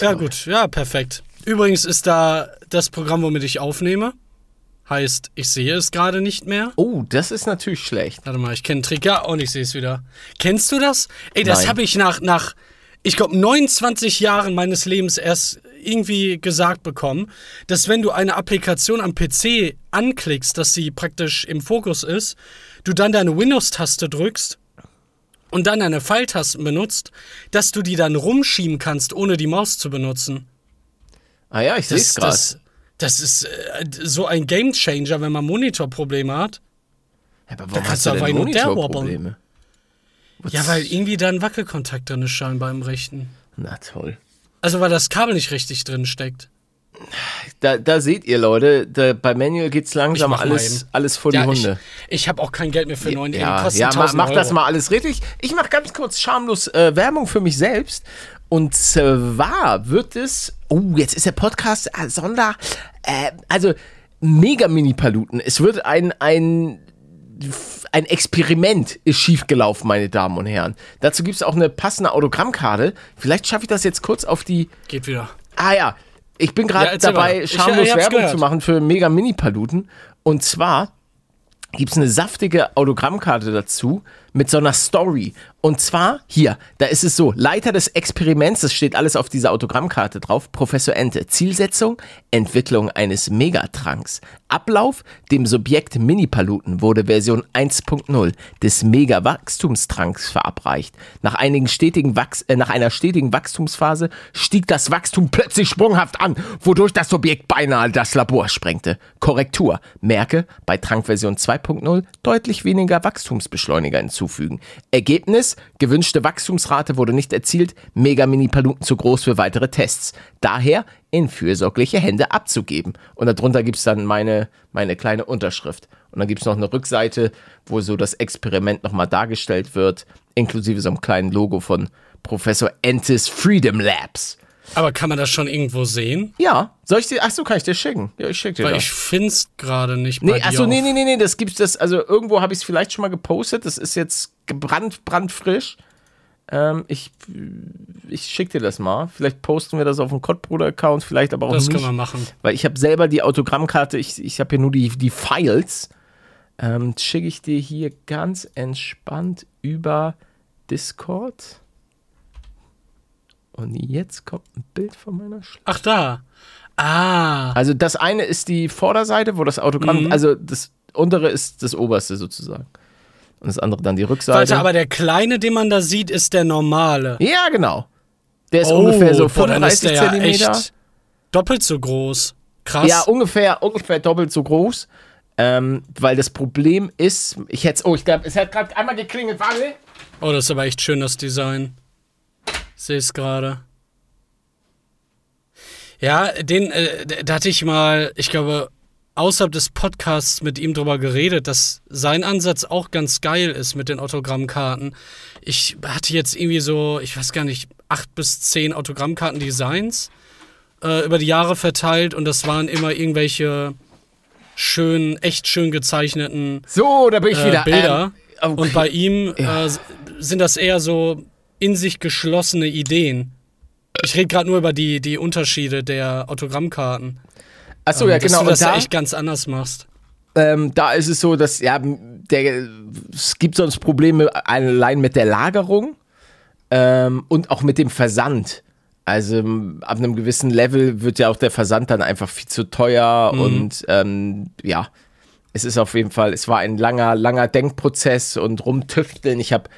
B: Ja, gut. Ja, perfekt. Übrigens ist da das Programm, womit ich aufnehme. Heißt, ich sehe es gerade nicht mehr.
A: Oh, das ist natürlich schlecht.
B: Warte mal, ich kenne einen Trick. Ja, und ich sehe es wieder. Kennst du das? Ey, das habe ich nach, nach ich glaube, 29 Jahren meines Lebens erst irgendwie gesagt bekommen, dass wenn du eine Applikation am PC anklickst, dass sie praktisch im Fokus ist, du dann deine Windows-Taste drückst und dann deine Pfeiltasten benutzt, dass du die dann rumschieben kannst, ohne die Maus zu benutzen.
A: Ah ja, ich sehe
B: Das,
A: es gerade.
B: das, das ist äh, so ein Gamechanger, wenn man Monitorprobleme hat.
A: Aber
B: da
A: warum
B: kannst
A: hast
B: du
A: du
B: aber hin und
A: Monitorprobleme?
B: Ja, weil irgendwie da ein Wackelkontakt drin ist scheinbar im rechten.
A: Na toll.
B: Also weil das Kabel nicht richtig drin steckt.
A: Da, da seht ihr, Leute, da, bei Manuel geht's langsam alles, alles vor die
B: ja,
A: Hunde.
B: ich, ich habe auch kein Geld mehr für neuen. die
A: Ja, ja ma,
B: 1000
A: mach das mal alles richtig. Ich mache ganz kurz schamlos äh, Werbung für mich selbst. Und zwar wird es. Oh, jetzt ist der Podcast äh, Sonder. Äh, also mega Mini-Paluten. Es wird ein, ein ein Experiment ist schiefgelaufen, meine Damen und Herren. Dazu gibt es auch eine passende Autogrammkarte. Vielleicht schaffe ich das jetzt kurz auf die.
B: Geht wieder.
A: Ah ja, ich bin gerade
B: Ja,
A: dabei.
B: Ich-
A: schamlos Werbung
B: gehört.
A: zu machen für Mega Mini Paluten. Und zwar gibt es eine saftige Autogrammkarte dazu mit so einer Story. Und zwar hier, da ist es so, Leiter des Experiments, das steht alles auf dieser Autogrammkarte drauf, Professor Ente. Zielsetzung, Entwicklung eines Megatranks. Ablauf, dem Subjekt Mini-Paluten wurde Version 1.0 des Mega-Wachstumstranks verabreicht. Nach, einigen stetigen Wachs äh, nach einer stetigen Wachstumsphase stieg das Wachstum plötzlich sprunghaft an, wodurch das Subjekt beinahe das Labor sprengte. Korrektur. Merke, bei Trankversion 2.0 deutlich weniger Wachstumsbeschleuniger hinzufügen. Ergebnis, gewünschte Wachstumsrate wurde nicht erzielt, Mega-Mini-Paluten zu groß für weitere Tests. Daher in fürsorgliche Hände abzugeben. Und darunter gibt es dann meine, meine kleine Unterschrift. Und dann gibt es noch eine Rückseite, wo so das Experiment nochmal dargestellt wird, inklusive so einem kleinen Logo von Professor Entes Freedom Labs.
B: Aber kann man das schon irgendwo sehen?
A: Ja, soll ich dir, ach so, kann ich dir schicken? Ja, ich schicke dir
B: Weil
A: das.
B: ich find's gerade nicht bei
A: Nee, achso, nee,
B: auf.
A: nee, nee, nee, das gibt's das, also irgendwo habe ich es vielleicht schon mal gepostet, das ist jetzt gebrannt, brandfrisch. Ähm, ich ich schicke dir das mal. Vielleicht posten wir das auf dem Kottbruder-Account, vielleicht aber auch
B: Das
A: nicht.
B: können wir machen.
A: Weil ich habe selber die Autogrammkarte, ich, ich habe hier nur die, die Files. Ähm, schicke ich dir hier ganz entspannt über Discord. Und jetzt kommt ein Bild von meiner Schla
B: Ach, da. Ah.
A: Also das eine ist die Vorderseite, wo das Autogramm,
B: Mhm.
A: also das untere ist das oberste sozusagen. Und das andere dann die Rückseite.
B: Warte, aber der kleine, den man da sieht, ist der normale.
A: ja, genau. Der ist ungefähr so
B: boah, dann ist
A: 35
B: der ja
A: Zentimeter.
B: echt doppelt so groß. Krass.
A: Ja, ungefähr, ungefähr doppelt so groß. Ähm, weil das Problem ist, ich hätte oh, ich glaube, es hat gerade einmal geklingelt, warte.
B: oh, das ist aber echt schön, das Design. Sehe es gerade. Ja, den, äh, da hatte ich mal, ich glaube, außerhalb des Podcasts mit ihm drüber geredet, dass sein Ansatz auch ganz geil ist mit den Autogrammkarten. Ich hatte jetzt irgendwie so, ich weiß gar nicht, acht bis zehn Autogrammkarten-Designs äh, über die Jahre verteilt und das waren immer irgendwelche schön, echt schön gezeichneten
A: So, da bin ich
B: äh,
A: wieder.
B: Bilder.
A: Ähm, okay.
B: Und bei ihm
A: Ja.
B: äh, sind das eher so in sich geschlossene Ideen. Ich rede gerade nur über die, die Unterschiede der Autogrammkarten.
A: Achso,
B: Ähm,
A: ja,
B: dass
A: genau.
B: du das
A: da,
B: echt ganz anders machst.
A: ähm, da ist es so, dass ja, der, es gibt sonst Probleme allein mit der Lagerung ähm, und auch mit dem Versand. Also ab einem gewissen Level wird ja auch der Versand dann einfach viel zu teuer und ähm, ja, es ist auf jeden Fall, es war ein langer, langer Denkprozess und rumtüfteln. Ich habe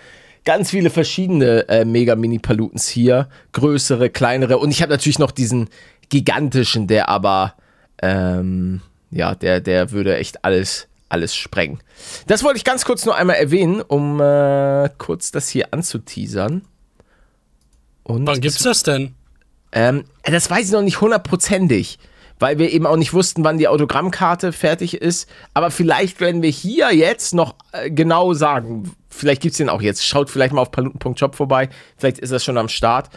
A: ganz viele verschiedene äh, Mega-Mini-Palutens hier, größere, kleinere und ich habe natürlich noch diesen gigantischen, der aber ähm, ja, der, der würde echt alles, alles sprengen. Das wollte ich ganz kurz nur einmal erwähnen, um äh, kurz das hier anzuteasern. Und
B: Wann gibt's das denn?
A: ähm, das weiß ich noch nicht hundertprozentig, weil wir eben auch nicht wussten, wann die Autogrammkarte fertig ist. Aber vielleicht werden wir hier jetzt noch äh, genau sagen. Vielleicht gibt es den auch jetzt. Schaut vielleicht mal auf paluten.shop vorbei. Vielleicht ist das schon am Start.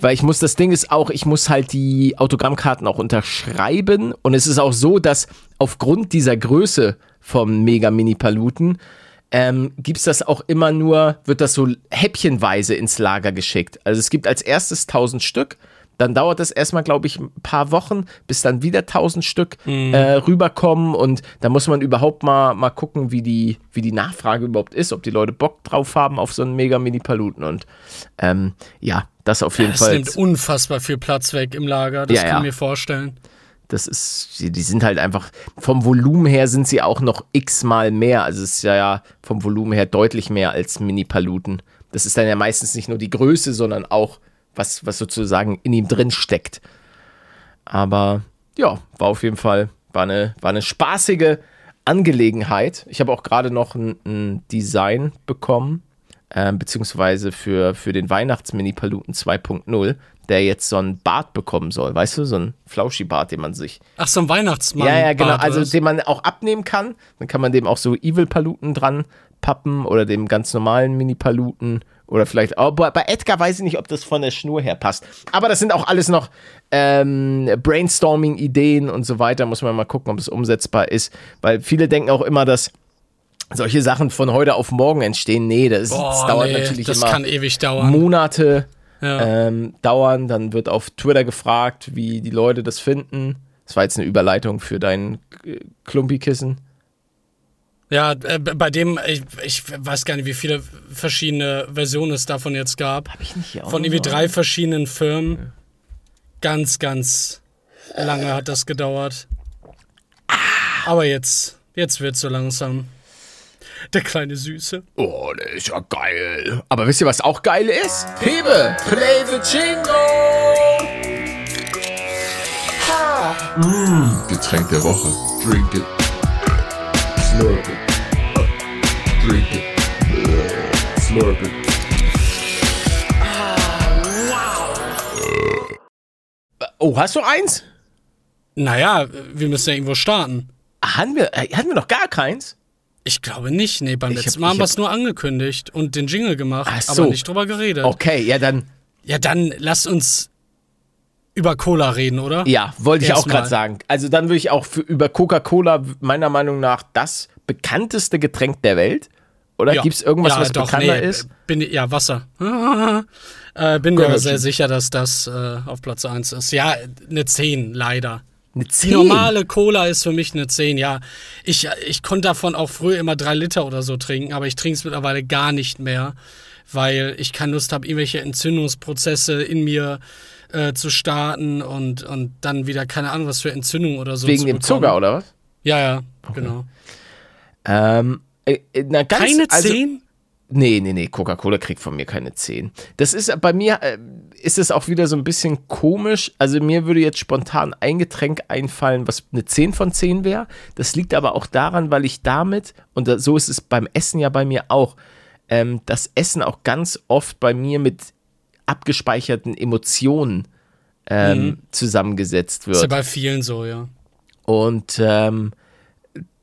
A: Weil ich muss, das Ding ist auch, ich muss halt die Autogrammkarten auch unterschreiben. Und es ist auch so, dass aufgrund dieser Größe vom Mega Mini Paluten ähm, gibt es das auch immer nur, wird das so häppchenweise ins Lager geschickt. Also es gibt als erstes 1000 Stück, dann dauert es erstmal, glaube ich, ein paar Wochen, bis dann wieder 1000 Stück äh, rüberkommen und da muss man überhaupt mal, mal gucken, wie die, wie die Nachfrage überhaupt ist, ob die Leute Bock drauf haben auf so einen mega Mini-Paluten und ähm, ja, das auf jeden
B: Das
A: Fall.
B: nimmt unfassbar viel Platz weg im Lager. Das
A: Ja,
B: kann
A: ja.
B: ich mir vorstellen.
A: Das ist, die, die sind halt einfach, vom Volumen her sind sie auch noch x-mal mehr. Also es ist ja, ja vom Volumen her deutlich mehr als Mini-Paluten. Das ist dann ja meistens nicht nur die Größe, sondern auch, was, was sozusagen in ihm drin steckt. Aber ja, war auf jeden Fall, war eine, war eine spaßige Angelegenheit. Ich habe auch gerade noch ein, ein Design bekommen, ähm, beziehungsweise für, für den Weihnachts-Mini-Paluten 2.0, der jetzt so einen Bart bekommen soll. Weißt du, so ein Flauschi-Bart, den man sich
B: Ach, so ein Weihnachtsmann.
A: ja, ja, genau. Also den man auch abnehmen kann. Dann kann man dem auch so Evil-Paluten dran pappen oder dem ganz normalen Mini-Paluten. Oder vielleicht auch. Bei bei Edgar weiß ich nicht, ob das von der Schnur her passt. Aber das sind auch alles noch ähm, Brainstorming-Ideen und so weiter. Muss man mal gucken, ob es umsetzbar ist. Weil viele denken auch immer, dass solche Sachen von heute auf morgen entstehen. Nee, das,
B: Boah,
A: das dauert
B: nee,
A: natürlich
B: das
A: immer
B: kann ewig dauern.
A: Monate
B: Ja.
A: ähm, dauern. Dann wird auf Twitter gefragt, wie die Leute das finden. Das war jetzt eine Überleitung für dein Klumpikissen.
B: Ja, äh, bei dem, ich, ich weiß gar nicht, wie viele verschiedene Versionen es davon jetzt gab.
A: Hab ich nicht hier auch
B: Von irgendwie drei verschiedenen Firmen. Ganz, ganz lange hat das gedauert. Aber jetzt, jetzt wird so langsam. Der kleine Süße.
A: Oh, das ist ja geil. Aber wisst ihr, was auch geil ist? Hebe, play the jingle.
E: Getränk der Woche. Drink it. Slurp it. Drink it. Slurp it.
A: Oh, hast du eins?
B: Naja, wir müssen ja irgendwo starten.
A: Hatten wir, äh, hatten wir noch gar keins?
B: Ich glaube nicht. Nee, beim
A: Ich
B: letzten
A: hab-
B: Mal haben wir es nur angekündigt und den Jingle gemacht,
A: Ach so.
B: aber nicht drüber geredet.
A: Okay, ja dann,
B: Ja, dann lass uns über Cola reden, oder?
A: ja, wollte ich auch gerade sagen. Also dann würde ich auch für, über Coca-Cola meiner Meinung nach das bekannteste Getränk der Welt. Oder
B: Ja.
A: gibt es irgendwas,
B: ja,
A: was
B: doch,
A: bekannter
B: nee,
A: ist?
B: Bin, ja, Wasser. äh, bin mir
A: Gönnerchen.
B: sehr sicher, dass das äh, auf Platz 1 ist. Ja, eine 10, leider.
A: Eine
B: Die
A: 10.
B: normale Cola ist für mich eine 10, ja. Ich, ich konnte davon auch früher immer drei Liter oder so trinken, aber ich trinke es mittlerweile gar nicht mehr, weil ich keine Lust habe, irgendwelche Entzündungsprozesse in mir äh, zu starten und, und dann wieder keine Ahnung, was für Entzündung oder so
A: Wegen dem. Zucker, oder was?
B: Ja, ja, genau.
A: Ähm, äh, äh, na, ganz,
B: Keine
A: also,
B: 10?
A: Nee, nee, nee, Coca-Cola kriegt von mir keine 10. Das ist bei mir, äh, ist es auch wieder so ein bisschen komisch. Also mir würde jetzt spontan ein Getränk einfallen, was eine 10 von 10 wäre. Das liegt aber auch daran, weil ich damit, und so ist es beim Essen ja bei mir auch, ähm, das Essen auch ganz oft bei mir mit abgespeicherten Emotionen ähm, zusammengesetzt wird.
B: Ist ja bei vielen so, ja.
A: Und ähm,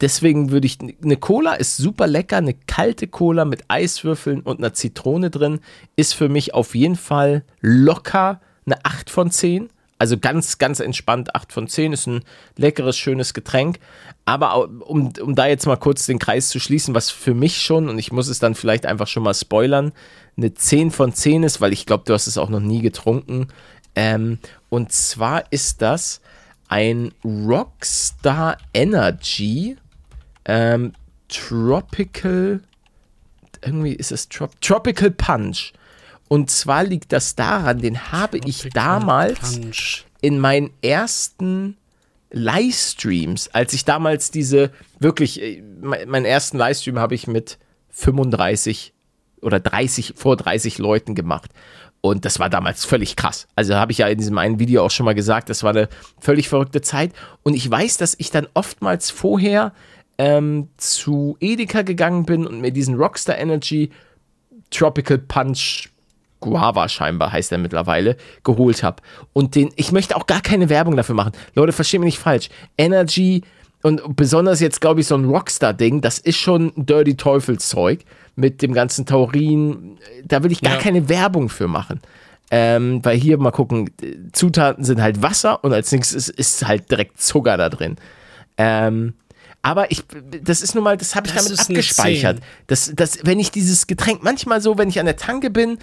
A: deswegen würde ich, eine Cola ist super lecker, eine kalte Cola mit Eiswürfeln und einer Zitrone drin ist für mich auf jeden Fall locker eine 8 von 10. Also ganz, ganz entspannt 8 von 10 ist ein leckeres, schönes Getränk. Aber um, um da jetzt mal kurz den Kreis zu schließen, was für mich schon, und ich muss es dann vielleicht einfach schon mal spoilern, eine 10 von 10 ist, weil ich glaube, du hast es auch noch nie getrunken. Ähm, und zwar ist das ein Rockstar Energy ähm, Tropical, irgendwie ist es Trop Tropical Punch. Und zwar liegt das daran, den habe ich
B: Tropical
A: damals
B: Punch.
A: in meinen ersten Livestreams, als ich damals diese, wirklich, äh, me- meinen ersten Livestream habe ich mit 35 oder 30, vor 30 Leuten gemacht. Und das war damals völlig krass. Also habe ich ja in diesem einen Video auch schon mal gesagt, das war eine völlig verrückte Zeit. Und ich weiß, dass ich dann oftmals vorher ähm, zu Edeka gegangen bin und mir diesen Rockstar Energy Tropical Punch Guava scheinbar heißt er mittlerweile, geholt habe. Und den, ich möchte auch gar keine Werbung dafür machen. Leute, versteht mich nicht falsch. Energy und besonders jetzt, glaube ich, so ein Rockstar-Ding, das ist schon Dirty Teufelszeug mit dem ganzen Taurin. Da will ich gar
B: Ja.
A: keine Werbung für machen. Ähm, weil hier mal gucken, Zutaten sind halt Wasser und als nächstes ist, ist halt direkt Zucker da drin. Ähm, aber ich, das ist nun mal, das habe ich
B: Das
A: damit abgespeichert.
B: 10.
A: Das, das, wenn ich dieses Getränk, manchmal so, wenn ich an der Tanke bin,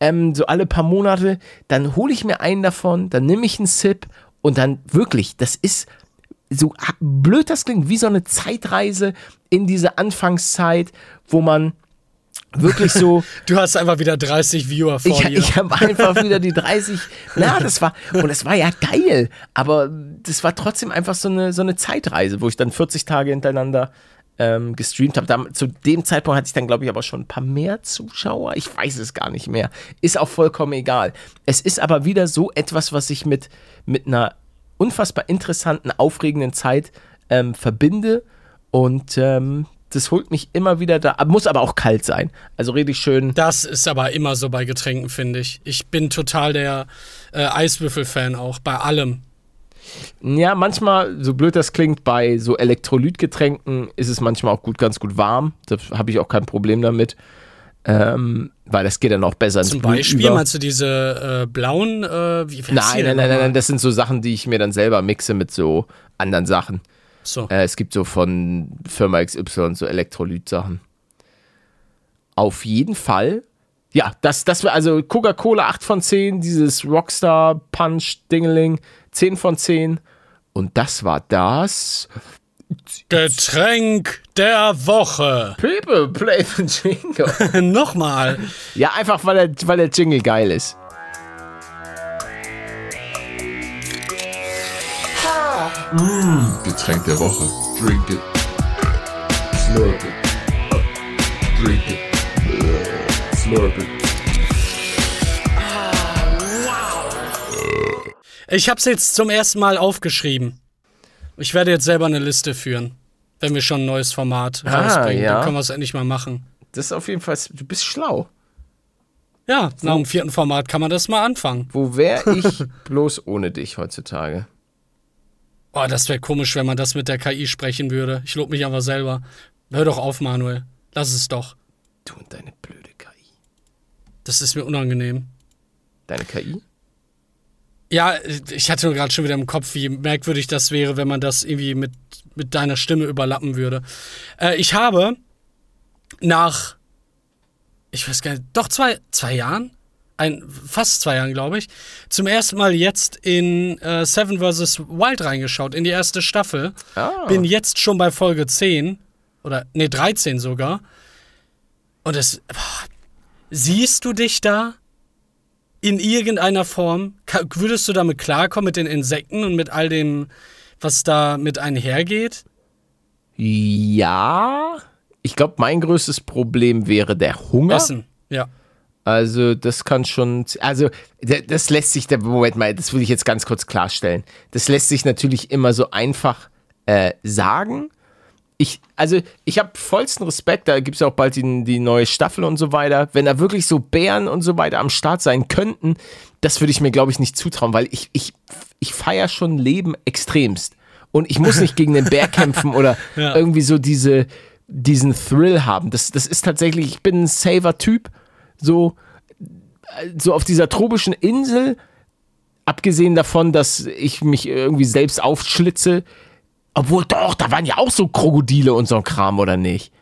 A: ähm, so alle paar Monate, dann hole ich mir einen davon, dann nehme ich einen Sip und dann wirklich, das ist so blöd das klingt, wie so eine Zeitreise in diese Anfangszeit, wo man wirklich so,
B: Du hast einfach wieder 30 Viewer vor
A: ich,
B: dir.
A: ich habe einfach wieder die 30, na, das war, und es war ja geil, aber das war trotzdem einfach so eine, so eine Zeitreise, wo ich dann 40 Tage hintereinander ähm, gestreamt habe. Zu dem Zeitpunkt hatte ich dann, glaube ich, aber schon ein paar mehr Zuschauer. Ich weiß es gar nicht mehr. Ist auch vollkommen egal. Es ist aber wieder so etwas, was ich mit, mit einer unfassbar interessanten, aufregenden Zeit ähm, verbinde. Und ähm, das holt mich immer wieder da. Muss aber auch kalt sein. Also richtig schön.
B: Das ist aber immer so bei Getränken, finde ich. Ich bin total der äh, Eiswürfel-Fan auch, bei allem.
A: Ja, manchmal, so blöd das klingt, bei so Elektrolytgetränken ist es manchmal auch gut, ganz gut warm. Da habe ich auch kein Problem damit. Ähm, weil das geht dann auch besser ins
B: Zum Beispiel,
A: über.
B: meinst du diese äh, blauen, äh, wie
A: Nein, nein, nein, nein, das sind so Sachen, die ich mir dann selber mixe mit so anderen Sachen.
B: So.
A: Äh, es gibt so von Firma XY so Elektrolytsachen. Auf jeden Fall. Ja, das, das war also Coca-Cola 8 von 10, dieses Rockstar Punch Dingeling 10 von 10. Und das war das.
B: Getränk der Woche.
A: People play the jingle.
B: Nochmal.
A: ja, einfach weil der, weil der Jingle geil ist.
E: Getränk der Woche. Drink it. Slurp it. Drink it. Slurp it.
B: Ich habe es jetzt zum ersten Mal aufgeschrieben. Ich werde jetzt selber eine Liste führen, wenn wir schon ein neues Format
A: Ah,
B: rausbringen.
A: ja.
B: Dann können wir es endlich mal machen.
A: Das ist auf jeden Fall, du bist schlau.
B: Ja, nach dem vierten Format kann man das mal anfangen.
A: Wo wäre ich bloß ohne dich heutzutage?
B: Oh, das wäre komisch, wenn man das mit der KI sprechen würde. Ich lob mich aber selber. Hör doch auf, Manuel. Lass es doch.
A: Du und deine blöde KI.
B: Das ist mir unangenehm.
A: Deine KI?
B: Ja, ich hatte nur gerade schon wieder im Kopf, wie merkwürdig das wäre, wenn man das irgendwie mit, mit deiner Stimme überlappen würde. Äh, ich habe nach, ich weiß gar nicht, doch zwei, zwei Jahren? Ein, fast zwei Jahren, glaube ich, zum ersten Mal jetzt in äh, Seven vs. Wild reingeschaut, in die erste Staffel.
A: Ah.
B: Bin jetzt schon bei Folge 10 oder, nee, 13 sogar. Und es, boah, siehst du dich da? in irgendeiner Form? Würdest du damit klarkommen mit den Insekten und mit all dem, was da mit einhergeht?
A: Ja. Ich glaube, mein größtes Problem wäre der Hunger.
B: Essen. Ja.
A: Also, das kann schon. Also, das lässt sich. Moment mal, das will ich jetzt ganz kurz klarstellen. Das lässt sich natürlich immer so einfach äh, sagen. Ich, also, ich habe vollsten Respekt, da gibt es ja auch bald die, die neue Staffel und so weiter. Wenn da wirklich so Bären und so weiter am Start sein könnten, das würde ich mir, glaube ich, nicht zutrauen, weil ich, ich, ich feiere schon Leben extremst. Und ich muss nicht gegen den Bär kämpfen oder
B: Ja.
A: irgendwie so diese, diesen Thrill haben. Das, das ist tatsächlich, ich bin ein Saver-Typ. So, so auf dieser tropischen Insel, abgesehen davon, dass ich mich irgendwie selbst aufschlitze, obwohl doch, da waren ja auch so Krokodile und so ein Kram, oder nicht?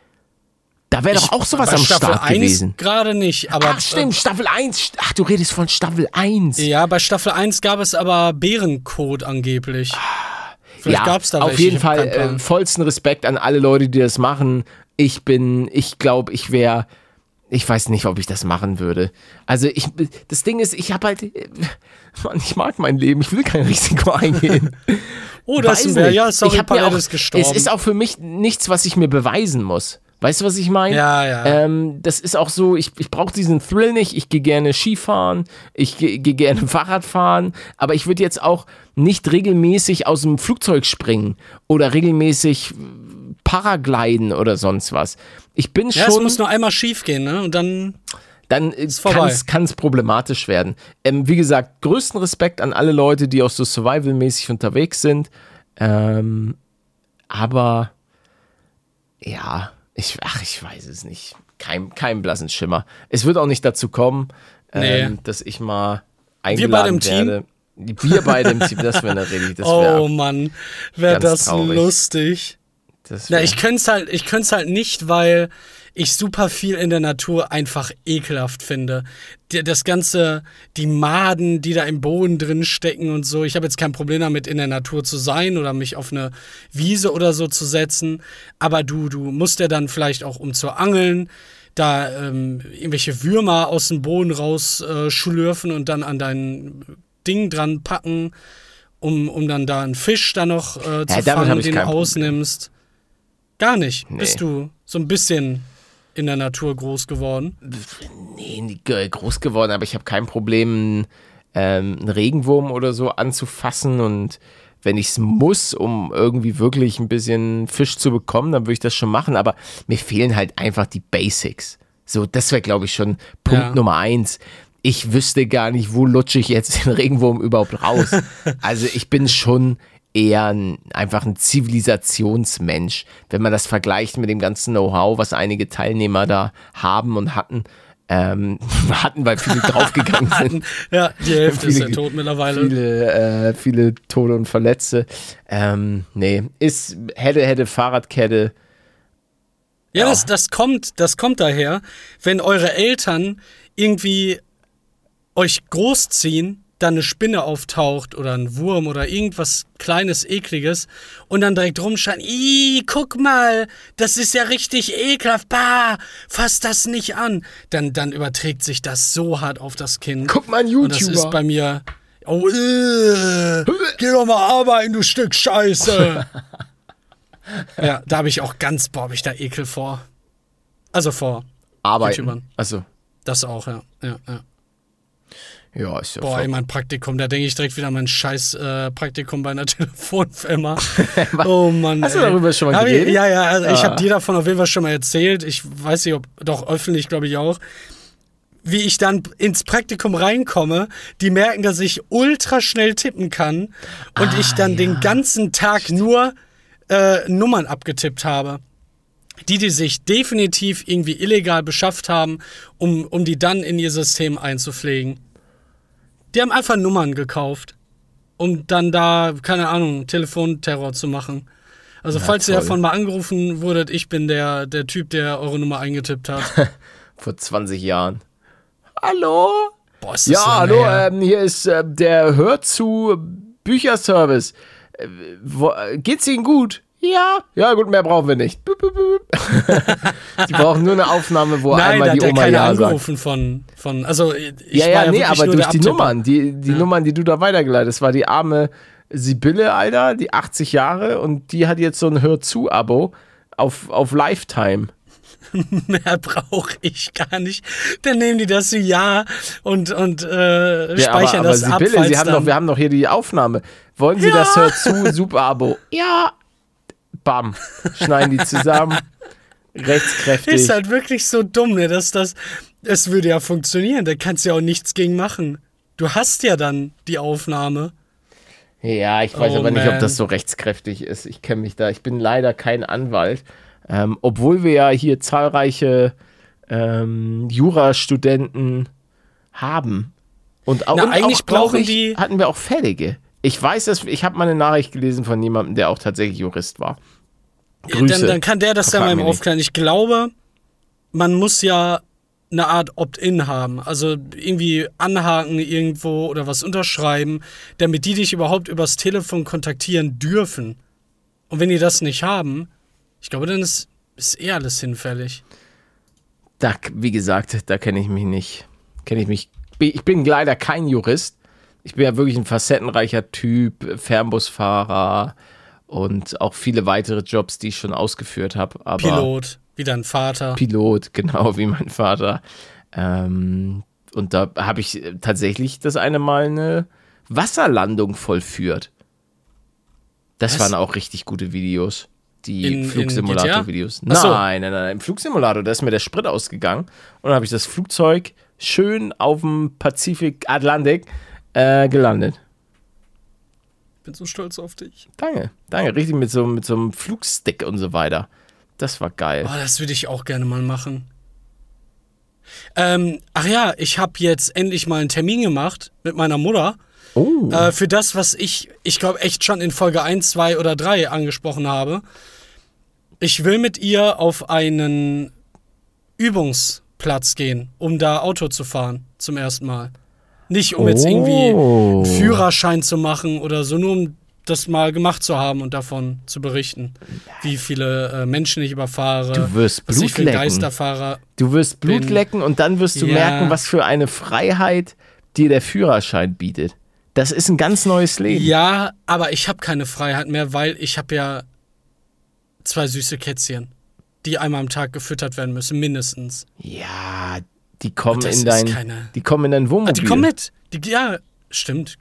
A: Da wäre doch auch sowas am
B: Staffel
A: Start
B: 1
A: gewesen.
B: gerade nicht, aber.
A: Ach stimmt, Staffel 1. Ach, du redest von Staffel 1.
B: Äh, ja, bei Staffel 1 gab es aber Bärencode angeblich. Vielleicht
A: ja,
B: gab es da
A: auf
B: welche,
A: jeden
B: ich hab
A: Fall äh, vollsten Respekt an alle Leute, die das machen. Ich bin, ich glaube, ich wäre, ich weiß nicht, ob ich das machen würde. Also ich, das Ding ist, ich habe halt, äh, Mann, ich mag mein Leben, ich will kein Risiko eingehen.
B: oh, das ist ein. Ja, sorry,
A: ich mir auch,
B: gestorben.
A: Es ist auch für mich nichts, was ich mir beweisen muss. Weißt du, was ich meine?
B: Ja, ja.
A: Ähm, das ist auch so, ich, ich brauche diesen Thrill nicht. Ich gehe gerne Skifahren, ich gehe geh gerne Fahrrad fahren, aber ich würde jetzt auch nicht regelmäßig aus dem Flugzeug springen oder regelmäßig Paragliden oder sonst was. Ich bin
B: ja, es
A: schon
B: muss nur einmal schief gehen, ne? Und dann.
A: dann äh, kann es problematisch werden. Ähm, wie gesagt, größten Respekt an alle Leute, die auch so survival-mäßig unterwegs sind. Ähm, aber ja, ich, ach, ich weiß es nicht. Kein, kein blassen Schimmer. Es wird auch nicht dazu kommen, ähm,
B: Nee.
A: dass ich mal
B: Wir beide
A: eingeladen
B: im Team?
A: werde. Wir beide im Team, das wäre eine richtig, das wäre
B: Oh Mann, wäre das
A: traurig.
B: lustig. Na, ich könnte es halt, ich könnte halt nicht, weil ich super viel in der Natur einfach ekelhaft finde. Das ganze, die Maden, die da im Boden drin stecken und so. Ich habe jetzt kein Problem damit, in der Natur zu sein oder mich auf eine Wiese oder so zu setzen. Aber du, du musst ja dann vielleicht auch um zu angeln, da ähm, irgendwelche Würmer aus dem Boden raus äh, schlürfen und dann an dein Ding dran packen, um, um dann da einen Fisch da noch äh, zu
A: hab
B: fangen, den du
A: kein Problem.
B: Gar nicht.
A: Nee.
B: Bist du so ein bisschen in der Natur groß geworden?
A: nee, groß geworden, aber ich habe kein Problem, ähm, einen Regenwurm oder so anzufassen und wenn ich es muss, um irgendwie wirklich ein bisschen Fisch zu bekommen, dann würde ich das schon machen, aber mir fehlen halt einfach die Basics. So, das wäre, glaube ich, schon Punkt
B: Ja.
A: Nummer eins. Ich wüsste gar nicht, wo lutsche ich jetzt den Regenwurm überhaupt raus. also ich bin schon eher ein, einfach ein Zivilisationsmensch. Wenn man das vergleicht mit dem ganzen Know-how, was einige Teilnehmer da haben und hatten, Ähm, hatten, weil viele draufgegangen sind.
B: Ja, die Hälfte ist ja
A: Viele-
B: tot mittlerweile.
A: Viele, äh, viele Tote und Verletzte. Ähm, nee, ist, hätte, hätte Fahrradkette.
B: Ja,
A: Ja.
B: Das, das kommt, das kommt daher, wenn eure Eltern irgendwie euch großziehen, dann eine Spinne auftaucht oder ein Wurm oder irgendwas kleines, ekliges und dann direkt rumschreien, Ih, guck mal, das ist ja richtig ekelhaft, bah, fass das nicht an. Dann, dann überträgt sich das so hart auf das Kind.
A: Guck mal, ein
B: Und das ist
A: YouTuber.
B: bei mir, oh, äh, geh doch mal arbeiten, du Stück Scheiße. ja, da habe ich auch ganz, boah, hab ich da Ekel vor. Also vor.
A: Arbeiten.
B: YouTubern.
A: Also,
B: Das auch, ja. ja, ja.
A: Ja, ist ja
B: Boah,
A: voll-
B: ey, mein Praktikum, da denke ich direkt wieder an mein scheiß äh, Praktikum bei einer Telefonfirma. oh Mann.
A: Hast du
B: ey.
A: darüber schon mal
B: Hab ich,
A: geredet?
B: Ja, ja, also ich
A: Ah.
B: habe dir davon auf jeden Fall schon mal erzählt. Ich weiß nicht, ob, doch öffentlich, glaube ich auch. Wie ich dann ins Praktikum reinkomme, die merken, dass ich ultra schnell tippen kann und ich dann den ganzen Tag nur äh, Nummern abgetippt habe. Die, die sich definitiv irgendwie illegal beschafft haben, um, um die dann in ihr System einzupflegen. Die haben einfach Nummern gekauft, um dann da, keine Ahnung, Telefonterror zu machen. Also falls ihr
A: toll.
B: davon mal angerufen wurdet, ich bin der, der Typ, der eure Nummer eingetippt hat.
A: vor 20 Jahren. Hallo?
B: Boah, ist das
A: Ja, hallo, ähm, hier ist äh, der Hör zu Bücherservice. Äh, wo, äh, geht's Ihnen gut? Ja. Ja, gut, mehr brauchen wir nicht. Die brauchen nur eine Aufnahme, wo
B: Nein, da
A: einmal
B: hat
A: die Oma
B: keiner
A: Ja sagt.
B: angerufen von, von, also ich
A: Ja,
B: war
A: ja, nee, aber durch die
B: Abtipper.
A: Nummern, die, die Nummern, die du da weitergeleitet hast, war die arme Sibylle, Alter, die 80 Jahre und die hat jetzt so ein Hör-zu-Abo auf, auf Lifetime.
B: Mehr brauche ich gar nicht. Dann nehmen die das ja und, und äh,
A: Ja, aber,
B: speichern
A: aber
B: das ab.
A: Sibylle,
B: falls
A: Sie haben doch, wir haben doch hier die Aufnahme. Wollen Sie das Hör-zu, Super-Abo? Ja. Bam. Schneiden die zusammen. Rechtskräftig.
B: Ist halt wirklich so dumm, ne? Dass das. Es würde ja funktionieren, da kannst du ja auch nichts gegen machen. Du hast ja dann die Aufnahme.
A: Ja, ich weiß
B: Oh,
A: aber nicht, ob
B: man.
A: das so rechtskräftig ist. Ich kenne mich da. Ich bin leider kein Anwalt. Ähm, obwohl wir ja hier zahlreiche ähm, Jurastudenten haben. Und,
B: Na,
A: und
B: eigentlich
A: auch,
B: brauchen
A: ich,
B: die-
A: hatten wir auch Fällige. Ich weiß, dass ich habe mal eine Nachricht gelesen von jemandem, der auch tatsächlich Jurist war. Grüße.
B: Dann, dann kann der das ja mal aufklären. Ich glaube, man muss ja eine Art Opt-in haben. Also irgendwie anhaken irgendwo oder was unterschreiben, damit die dich überhaupt übers Telefon kontaktieren dürfen. Und wenn die das nicht haben, ich glaube, dann ist, ist eh alles hinfällig.
A: Da, wie gesagt, da kenne ich mich nicht. Kenne ich mich. Ich bin leider kein Jurist. Ich bin ja wirklich ein facettenreicher Typ, Fernbusfahrer und auch viele weitere Jobs, die ich schon ausgeführt habe.
B: Pilot, wie dein Vater.
A: Pilot, genau wie mein Vater. Ähm, und da habe ich tatsächlich das eine Mal eine Wasserlandung vollführt. Das
B: Was?
A: waren auch richtig gute Videos. Die Flugsimulator-Videos.
B: So.
A: Nein, nein, nein. Im Flugsimulator, da ist mir der Sprit ausgegangen. Und dann habe ich das Flugzeug schön auf dem Pazifik Atlantik äh, gelandet.
B: Ich bin so stolz auf dich.
A: Danke, danke. Richtig mit so, mit so einem Flugstick und so weiter. Das war geil.
B: Oh, das würde ich auch gerne mal machen. Ähm, ach ja, ich habe jetzt endlich mal einen Termin gemacht mit meiner Mutter.
A: Oh.
B: Äh, für das, was ich, ich glaube, echt schon in Folge 1, 2 oder 3 angesprochen habe. Ich will mit ihr auf einen Übungsplatz gehen, um da Auto zu fahren zum ersten Mal. Nicht um jetzt irgendwie
A: Oh.
B: einen Führerschein zu machen oder so, nur um das mal gemacht zu haben und davon zu berichten, wie viele äh, Menschen ich überfahre,
A: Du wirst
B: was ich
A: Blut
B: für
A: lecken.
B: Geisterfahrer.
A: Du wirst Blut
B: bin-
A: lecken und dann wirst du
B: Ja.
A: merken, was für eine Freiheit dir der Führerschein bietet. Das ist ein ganz neues Leben.
B: Ja, aber ich habe keine Freiheit mehr, weil ich habe ja zwei süße Kätzchen, die einmal am Tag gefüttert werden müssen, mindestens.
A: Ja, die kommen in dein,
B: keine-
A: die kommen in dein Wohnmobil.
B: Ah, die kommen mit. Die, ja, stimmt.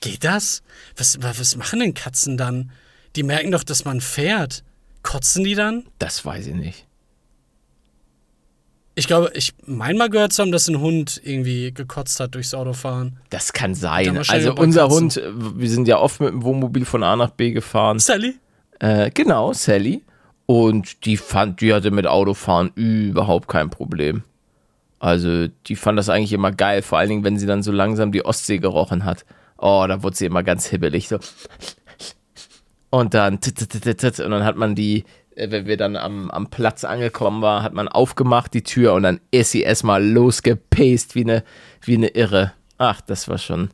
B: Geht das? Was, wa- was machen denn Katzen dann? Die merken doch, dass man fährt. Kotzen die dann?
A: Das weiß ich nicht.
B: Ich glaube, ich mein mal gehört zu haben, dass ein Hund irgendwie gekotzt hat durchs Autofahren.
A: Das kann sein. Also unser. Hund, äh, wir sind ja oft mit dem Wohnmobil von A nach B gefahren.
B: Sally?
A: Äh, genau, Sally. Und die fand, die hatte mit Autofahren überhaupt kein Problem. Also die fand das eigentlich immer geil, vor allen Dingen, wenn sie dann so langsam die Ostsee gerochen hat. Oh, da wurde sie immer ganz hibbelig. So. Und dann, tit, tit, tit, tit, und dann hat man die, äh, wenn wir dann am, am Platz angekommen waren, hat man aufgemacht die Tür und dann ist sie erstmal losgepaced wie eine, wie eine Irre. Ach, das war schon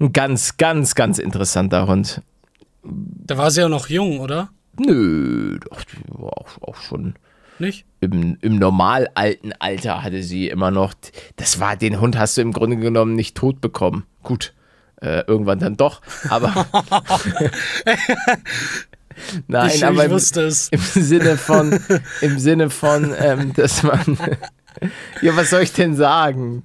A: ein ganz, ganz, ganz interessanter Hund.
B: Da war sie ja noch jung, oder?
A: Nö, doch, die war auch, auch schon
B: Nicht?
A: im, im normal alten Alter hatte sie immer noch. Das war, den Hund hast du im Grunde genommen nicht tot bekommen. Gut, äh, irgendwann dann doch, aber. Nein,
B: ich,
A: aber
B: ich
A: im,
B: es.
A: im Sinne von, im Sinne von, ähm, dass man. ja, was soll ich denn sagen?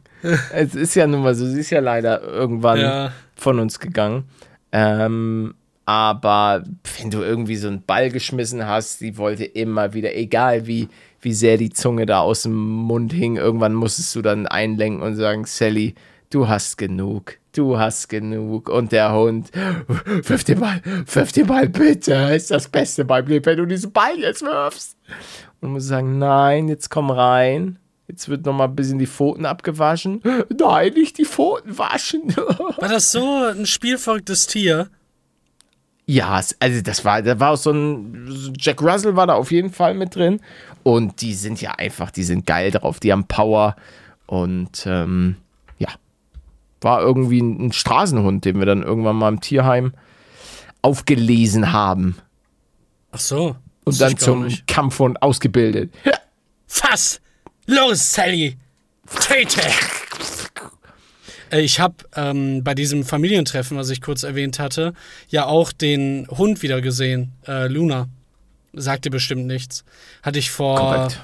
A: Es ist ja nun mal so, sie ist ja leider irgendwann
B: Ja.
A: von uns gegangen. Ähm, aber wenn du irgendwie so einen Ball geschmissen hast, die wollte immer wieder, egal wie, wie sehr die Zunge da aus dem Mund hing, irgendwann musstest du dann einlenken und sagen, Sally, du hast genug, du hast genug. Und der Hund, wirf den Ball, wirf den Ball bitte, ist das Beste beim Leben, wenn du diesen Ball jetzt wirfst. Und muss sagen, nein, jetzt komm rein. Jetzt wird noch mal ein bisschen die Pfoten abgewaschen. Nein, nicht die Pfoten waschen.
B: War das so ein spielverrücktes Tier?
A: Ja, also das war, da war auch so ein Jack Russell war da auf jeden Fall mit drin und die sind ja einfach, die sind geil drauf, die haben Power und ähm, ja, war irgendwie ein, Straßenhund, den wir dann irgendwann mal im Tierheim aufgelesen haben
B: Ach so.
A: und dann zum. Kampfhund ausgebildet.
B: Fass! Los, Sally! Töte! Äh, Ich habe ähm, bei diesem Familientreffen, was ich kurz erwähnt hatte, ja auch den Hund wieder gesehen, äh, Luna. Sagt dir bestimmt nichts. Hatte ich vor
A: Korrekt.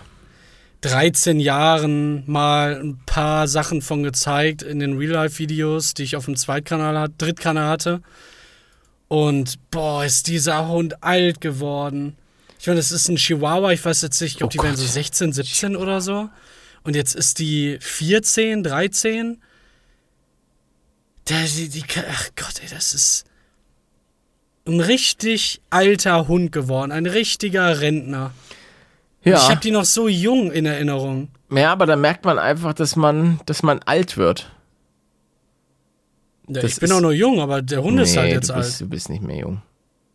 B: 13 Jahren mal ein paar Sachen von gezeigt in den Real-Life-Videos, die ich auf dem Zweitkanal, Drittkanal hatte. Und boah, ist dieser Hund alt geworden. Ich meine, das ist ein Chihuahua, ich weiß jetzt nicht, ich glaube,
A: Oh
B: die werden so
A: Gott.
B: 16, 17 oder so. Und jetzt ist die 14, 13. Der, die, die, ach Gott, ey, das ist ein richtig alter Hund geworden, ein richtiger Rentner. Ich
A: Ja,
B: habe die noch so jung in Erinnerung.
A: ja, aber da merkt man einfach, dass man, dass man alt wird.
B: Ja,
A: Das
B: ich bin auch nur jung, aber der Hund ist halt
A: Nee,
B: jetzt
A: du bist,
B: alt.
A: du bist nicht mehr jung.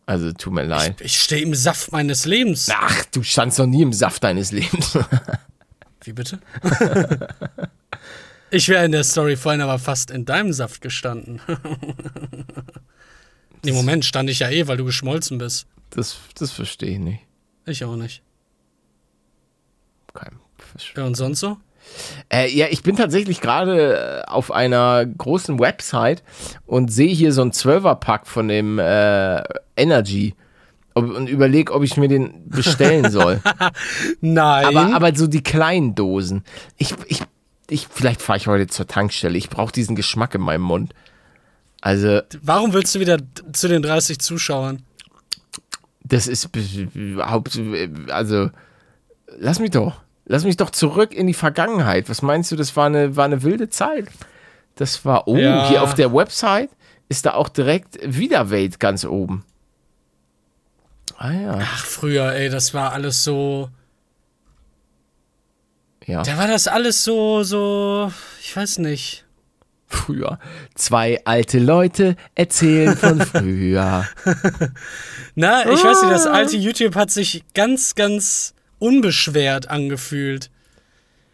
A: Also tut mir leid.
B: Ich stehe im Saft meines Lebens.
A: Ach, du standst noch nie im Saft deines Lebens.
B: Wie bitte? ich wäre in der Story vorhin aber fast in deinem Saft gestanden. Im Moment stand ich ja eh, weil du geschmolzen bist.
A: Das, das verstehe ich nicht.
B: Ich auch nicht.
A: Kein Versch-
B: Ja, und sonst so?
A: Äh, ja, ich bin tatsächlich gerade äh, auf einer großen Website und sehe hier so einen Zwölferpack von dem äh, Energy ob, und überlege, ob ich mir den bestellen soll.
B: Nein.
A: aber, aber so die kleinen Dosen. Ich, ich, ich, vielleicht fahre ich heute zur Tankstelle. Ich brauche diesen Geschmack in meinem Mund. Also,
B: Warum willst du wieder zu den 30 Zuschauern?
A: das ist b- b- Haupt, also lass mich doch, lass mich doch zurück in die Vergangenheit. Was meinst du? Das war eine, war eine wilde Zeit. Das war, oh,
B: Ja.
A: hier auf der Website ist da auch direkt Wiederwelt ganz oben. Ah ja,
B: Ach, früher, ey, das war alles so.
A: Ja.
B: Da war das alles so, so. Ich weiß nicht.
A: Früher. Zwei alte Leute erzählen von früher.
B: Na, ich weiß nicht, das
A: Ah.
B: alte YouTube hat sich ganz, ganz unbeschwert angefühlt.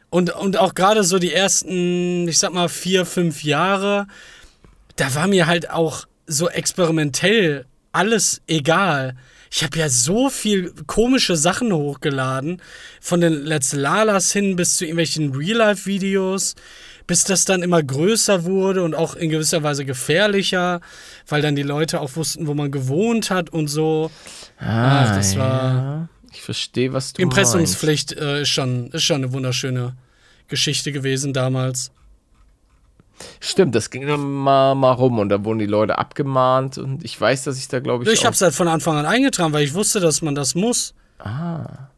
B: Und, und auch gerade so die ersten, ich sag mal, vier, fünf Jahre, da war mir halt auch so experimentell alles egal. Ich habe ja so viel komische Sachen hochgeladen, von den Let's Lalas hin bis zu irgendwelchen Real-Life-Videos, bis das dann immer größer wurde und auch in gewisser Weise gefährlicher, weil dann die Leute auch wussten, wo man gewohnt hat und so. Ach, das war.
A: Ja, ich verstehe, was du
B: Impressumspflicht äh, ist, schon, ist schon eine wunderschöne Geschichte gewesen damals.
A: Stimmt, das ging dann mal, mal rum und da wurden die Leute abgemahnt und ich weiß, dass ich da, glaube ich,
B: Ich habe es halt von Anfang an eingetragen, weil ich wusste, dass man das muss.
A: Ah.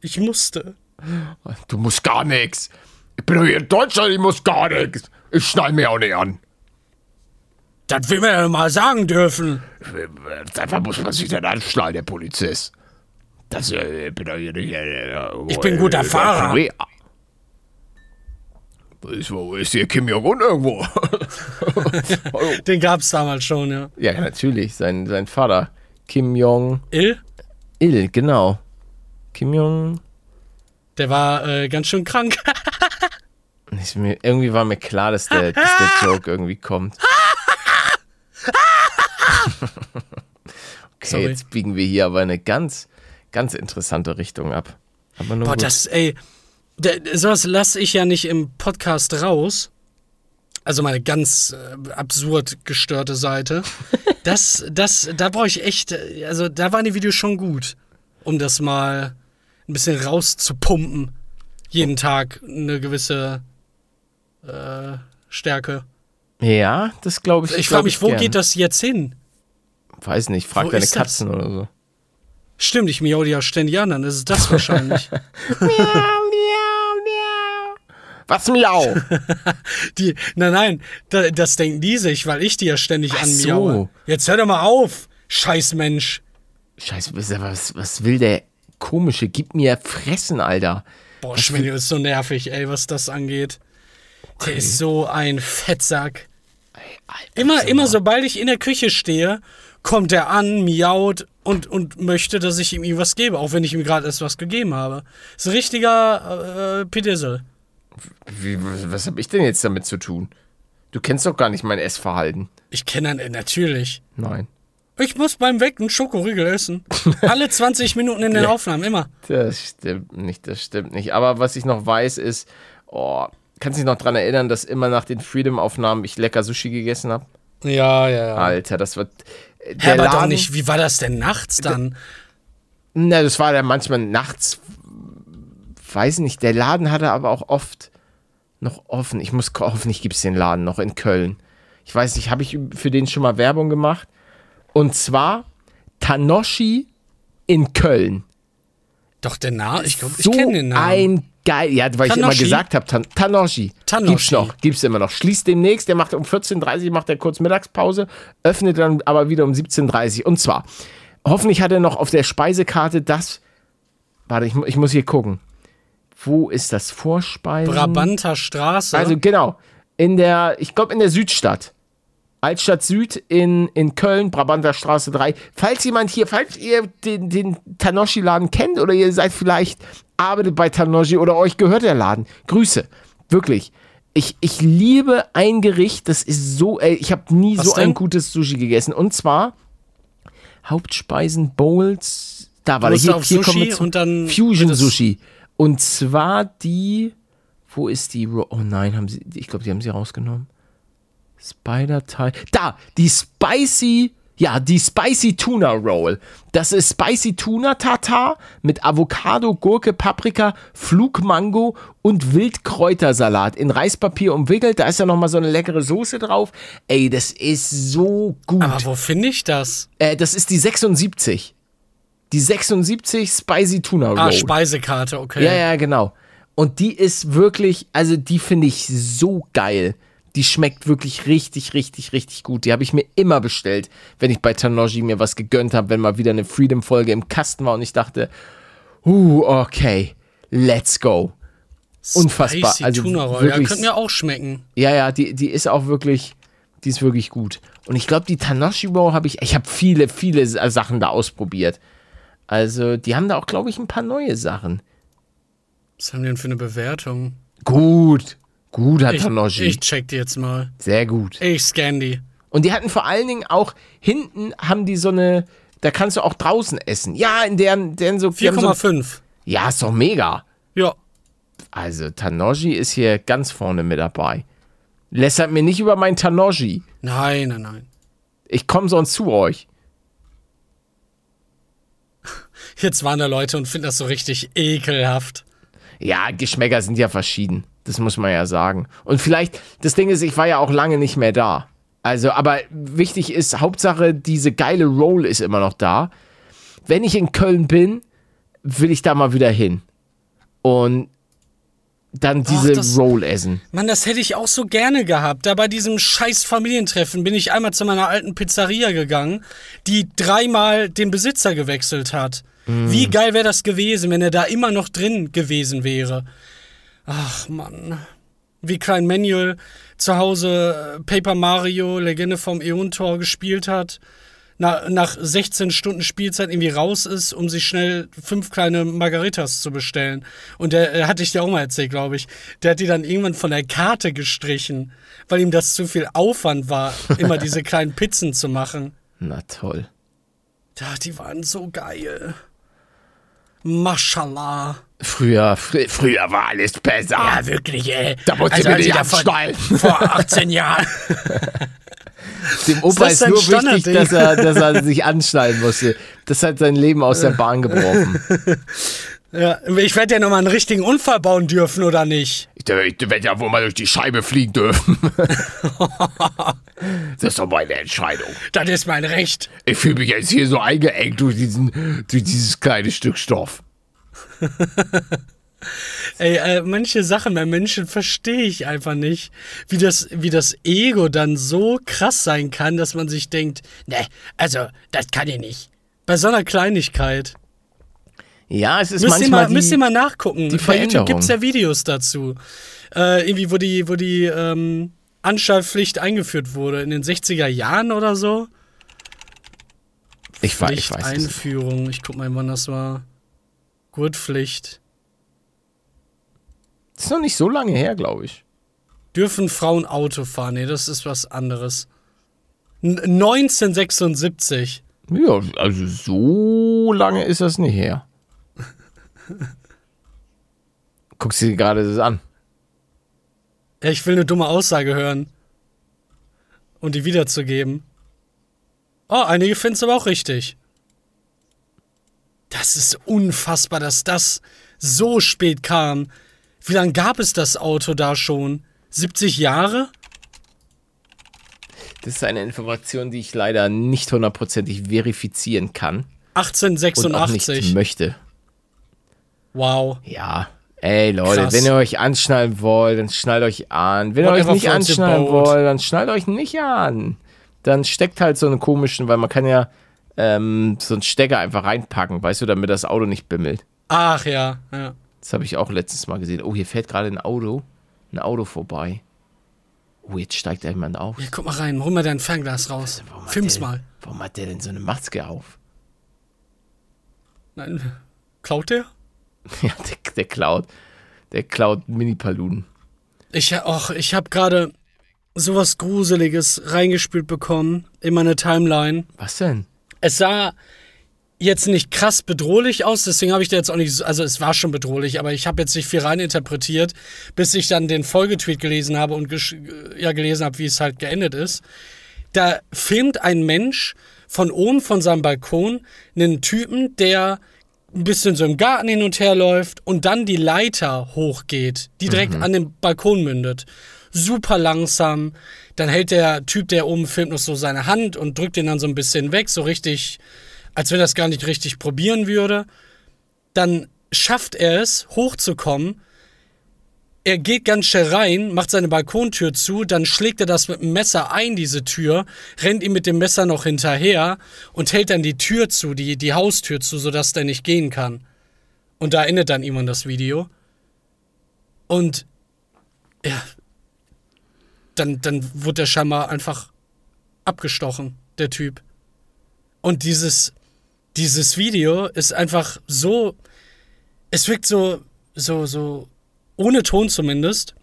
B: Ich musste.
A: Du musst gar nichts. Ich bin doch hier in Deutschland, ich muss gar nichts. Ich schneide mir auch nicht an.
B: Das will man ja mal sagen dürfen.
A: Einfach muss man sich dann anschneiden, der Polizist. Das, äh, ich bin doch hier nicht. Äh,
B: Ich bin guter Fahrer.
A: Wo ist, hier Kim Jong-un irgendwo? Hallo.
B: Den gab's damals schon, ja.
A: ja, natürlich, sein, sein Vater. Kim Jong-il,
B: Il,
A: genau. Kim Jong.
B: der war äh, ganz schön krank.
A: Ist mir, irgendwie war mir klar, dass der, dass der Joke irgendwie kommt. Okay,
B: Sorry.
A: jetzt biegen wir hier aber eine ganz, ganz interessante Richtung ab. Aber nur
B: Boah,
A: gut.
B: das, ey, sowas lasse ich ja nicht im Podcast raus. Also meine ganz äh, absurd gestörte Seite. Das, das, da brauche ich echt, äh, also da waren die Videos schon gut, um das mal ein bisschen rauszupumpen. Jeden Tag eine gewisse äh, Stärke.
A: ja, das glaube ich.
B: Ich frage mich, wo
A: gern.
B: geht das jetzt hin?
A: Weiß nicht, frag
B: Wo
A: deine
B: ist das?
A: Katzen oder so.
B: Stimmt, ich miau die ja ständig an, dann ist es das wahrscheinlich.
A: miau, miau. Was miau?
B: Die, nein, nein, da, das denken die sich, weil ich die ja ständig
A: Ach
B: anmiaue.
A: so.
B: Jetzt hör doch mal auf, scheiß Mensch.
A: Scheiße, was, was, was will der komische? Gib mir Fressen, Alter.
B: Boah, Schmidti ist so nervig, ey, was das angeht. Der ist so ein Fettsack. Immer, immer sobald ich in der Küche stehe, kommt er an, miaut und, und möchte, dass ich ihm irgendwas gebe, auch wenn ich ihm gerade erst was gegeben habe. Ist ein richtiger äh, Pedissel.
A: Wie, was habe ich denn jetzt damit zu tun? Du kennst doch gar nicht mein Essverhalten.
B: Ich kenne äh, natürlich.
A: Nein.
B: Ich muss beim Wecken Schokoriegel essen. Alle 20 Minuten in den
A: Ja.
B: Aufnahmen, immer.
A: Das stimmt nicht, das stimmt nicht. Aber was ich noch weiß ist, oh, kannst du dich noch dran erinnern, dass immer nach den Freedom-Aufnahmen ich lecker Sushi gegessen habe?
B: Ja, ja, ja.
A: Alter, das war. äh,
B: Hä, aber doch nicht, wie war das denn nachts dann?
A: Na, das war ja manchmal nachts. Weiß nicht, der Laden hatte aber auch oft noch offen. Ich muss hoffentlich gibt es den Laden noch in Köln. Ich weiß nicht, habe ich für den schon mal Werbung gemacht? Und zwar Tanoshi in Köln.
B: Doch, der Name, ich glaube,
A: so
B: ich kenne den Namen.
A: ein geil, ja, weil ich immer
B: Tanoshi?
A: gesagt habe, Tan Tanoshi.
B: Tanoshi.
A: Gibt's noch, gibt's immer noch. Schließt demnächst, der macht um 14.30 Uhr, macht er kurz Mittagspause, öffnet dann aber wieder um 17.30 Uhr. Und zwar, hoffentlich hat er noch auf der Speisekarte das, warte, ich, ich muss hier gucken. Wo ist das Vorspeisen?
B: Brabanter Straße.
A: Also genau, in der, ich glaube in der Südstadt. Altstadt Süd in, in Köln, Brabanter Straße 3. Falls jemand hier, falls ihr den, den Tanoshi-Laden kennt oder ihr seid vielleicht, arbeitet bei Tanoshi oder euch gehört der Laden, Grüße. Wirklich. Ich, ich liebe ein Gericht, das ist so, ey, ich habe nie
B: Was
A: so
B: denn?
A: ein gutes Sushi gegessen. Und zwar Hauptspeisen, Bowls, da war
B: musst
A: hier, hier kommen wir zum
B: und dann
A: Fusion Sushi. Und zwar die, wo ist die? Ro oh nein, haben sie, ich glaube, die haben sie rausgenommen. Spider-Teil. Da, die Spicy, ja, die Spicy Tuna Roll. Das ist Spicy Tuna Tartar mit Avocado, Gurke, Paprika, Flugmango und Wildkräutersalat in Reispapier umwickelt. Da ist ja nochmal so eine leckere Soße drauf. Ey, das ist so gut.
B: aber wo finde ich das?
A: Äh, das ist die 76. Die 76 Spicy Tuna Roll.
B: Ah, Speisekarte, okay.
A: Ja, ja, genau. Und die ist wirklich, also die finde ich so geil. Die schmeckt wirklich richtig, richtig, richtig gut. Die habe ich mir immer bestellt, wenn ich bei Tanoji mir was gegönnt habe, wenn mal wieder eine Freedom-Folge im Kasten war und ich dachte, uh, okay, let's go. Unfassbar.
B: Spicy
A: Also
B: Tuna Roll. Ja,
A: wirklich-
B: könnte mir auch schmecken.
A: Ja, ja, die, die ist auch wirklich, die ist wirklich gut. Und ich glaube, die Tanoshi Roll habe ich, ich habe viele, viele Sa- Sachen da ausprobiert. Also, die haben da auch, glaube ich, ein paar neue Sachen.
B: Was haben die denn für eine Bewertung?
A: Gut, gut hat
B: Ich, ich check die jetzt mal.
A: Sehr gut.
B: Ich scan die.
A: Und die hatten vor allen Dingen auch, hinten haben die so eine, da kannst du auch draußen essen. Ja, in deren, deren so, die haben so
B: 4,5.
A: Ja, ist doch mega.
B: Ja.
A: Also, Tanoji ist hier ganz vorne mit dabei. Lässert mir nicht über mein Tanoji.
B: Nein, nein, nein.
A: Ich komme sonst zu euch.
B: Jetzt waren da Leute und finden das so richtig ekelhaft.
A: Ja, Geschmäcker sind ja verschieden. Das muss man ja sagen. Und vielleicht, das Ding ist, ich war ja auch lange nicht mehr da. Also, aber wichtig ist, Hauptsache, diese geile Roll ist immer noch da. Wenn ich in Köln bin, will ich da mal wieder hin. Und dann diese
B: das-
A: Roll essen.
B: Mann, das hätte ich auch so gerne gehabt. Da bei diesem scheiß Familientreffen bin ich einmal zu meiner alten Pizzeria gegangen, die dreimal den Besitzer gewechselt hat. Wie geil wäre das gewesen, wenn er da immer noch drin gewesen wäre. Ach, Mann. wie Klein Manuel zu Hause äh, Paper Mario, Legende vom Äon-Tor gespielt hat, na, nach 16 Stunden Spielzeit irgendwie raus ist, um sich schnell fünf kleine Margaritas zu bestellen. Und der äh, hatte ich dir auch mal erzählt, glaube ich. Der hat die dann irgendwann von der Karte gestrichen, weil ihm das zu viel Aufwand war, immer diese kleinen Pizzen zu machen.
A: Na toll.
B: Ja, die waren so geil. Mashallah.
A: Früher, fr früher war alles besser.
B: Ja, wirklich, ey.
A: Da musst
B: Also
A: du mir nicht
B: ich davon-. Vor 18 Jahren.
A: Dem Opa ist,
B: ein
A: nur wichtig,
B: Standardding?
A: dass er, dass er sich anschneiden musste. Das hat sein Leben aus der Bahn gebrochen.
B: Ja, ich werde ja nochmal einen richtigen Unfall bauen dürfen, oder nicht?
A: Ich, ich werde ja wohl mal durch die Scheibe fliegen dürfen. das ist doch meine Entscheidung.
B: Das ist mein Recht.
A: Ich fühle mich jetzt hier so eingeengt durch, diesen, durch dieses kleine Stück Stoff.
B: Ey, äh, manche Sachen bei Menschen verstehe ich einfach nicht. Wie das, wie das Ego dann so krass sein kann, dass man sich denkt, ne, also, das kann ich nicht. Bei so einer Kleinigkeit.
A: Ja, es ist
B: Müsst ihr,
A: manchmal
B: mal,
A: die,
B: müsst ihr mal nachgucken.
A: die
B: Bei YouTube gibt es ja Videos dazu. Äh, irgendwie, wo die, wo die ähm, Anschaltpflicht eingeführt wurde, in den 60er Jahren oder so.
A: ich, weiß, ich weiß.
B: Einführung. Ich guck mal, wann das war. Gurtpflicht.
A: Das ist noch nicht so lange her, glaube ich.
B: Dürfen Frauen Auto fahren? Nee, das ist was anderes. N 1976.
A: Ja, also so lange ist das nicht her. Guckst du dir gerade das an?
B: Ja, ich will eine dumme Aussage hören. Und die wiederzugeben. Oh, einige finden es aber auch richtig. Das ist unfassbar, dass das so spät kam. Wie lange gab es das Auto da schon? 70 Jahre?
A: Das ist eine Information, die ich leider nicht hundertprozentig verifizieren kann und auch nicht
B: 1886.
A: möchte.
B: Wow.
A: Ja. Ey Leute,
B: Krass.
A: wenn ihr euch anschnallen wollt, dann schnallt euch an. Wenn ihr euch nicht anschnallen wollt, dann schnallt euch nicht an. Dann steckt halt so einen komischen, weil man kann ja ähm, so einen Stecker einfach reinpacken, weißt du, damit das Auto nicht bimmelt.
B: Ach ja, ja.
A: Das habe ich auch letztes Mal gesehen. Oh, hier fährt gerade ein Auto. Ein Auto vorbei. Oh, jetzt steigt da jemand auf.
B: ja guck mal rein, hol mal dein Fernglas raus.
A: Hat
B: Film's
A: der-
B: mal.
A: Warum hat der denn so eine Maske auf?
B: Nein, klaut der?
A: Ja, der, der klaut. Der klaut Mini-Paluden.
B: Ich, och, ich habe gerade sowas Gruseliges reingespült bekommen in meine Timeline.
A: Was denn?
B: Es sah jetzt nicht krass bedrohlich aus, deswegen habe ich da jetzt auch nicht, so- also es war schon bedrohlich, aber ich habe jetzt nicht viel reininterpretiert, bis ich dann den Folgetweet gelesen habe und gesch- ja gelesen habe, wie es halt geendet ist. Da filmt ein Mensch von oben von seinem Balkon einen Typen, der ein bisschen so im Garten hin und her läuft und dann die Leiter hochgeht, die direkt an den Balkon mündet. Super langsam. Dann hält der Typ, der oben filmt, noch so seine Hand und drückt den dann so ein bisschen weg, so richtig, als wenn er das gar nicht richtig probieren würde. Dann schafft er es, hochzukommen. Er geht ganz schnell rein, macht seine Balkontür zu, dann schlägt er das mit dem Messer ein, diese Tür, rennt ihm mit dem Messer noch hinterher und hält dann die Tür zu, die, die Haustür zu, sodass der nicht gehen kann. Und da endet dann irgendwann das Video. Und ja, dann, dann wurde er scheinbar einfach abgestochen, der Typ. Und dieses, dieses Video ist einfach so, es wirkt so, so, so, ohne Ton zumindest,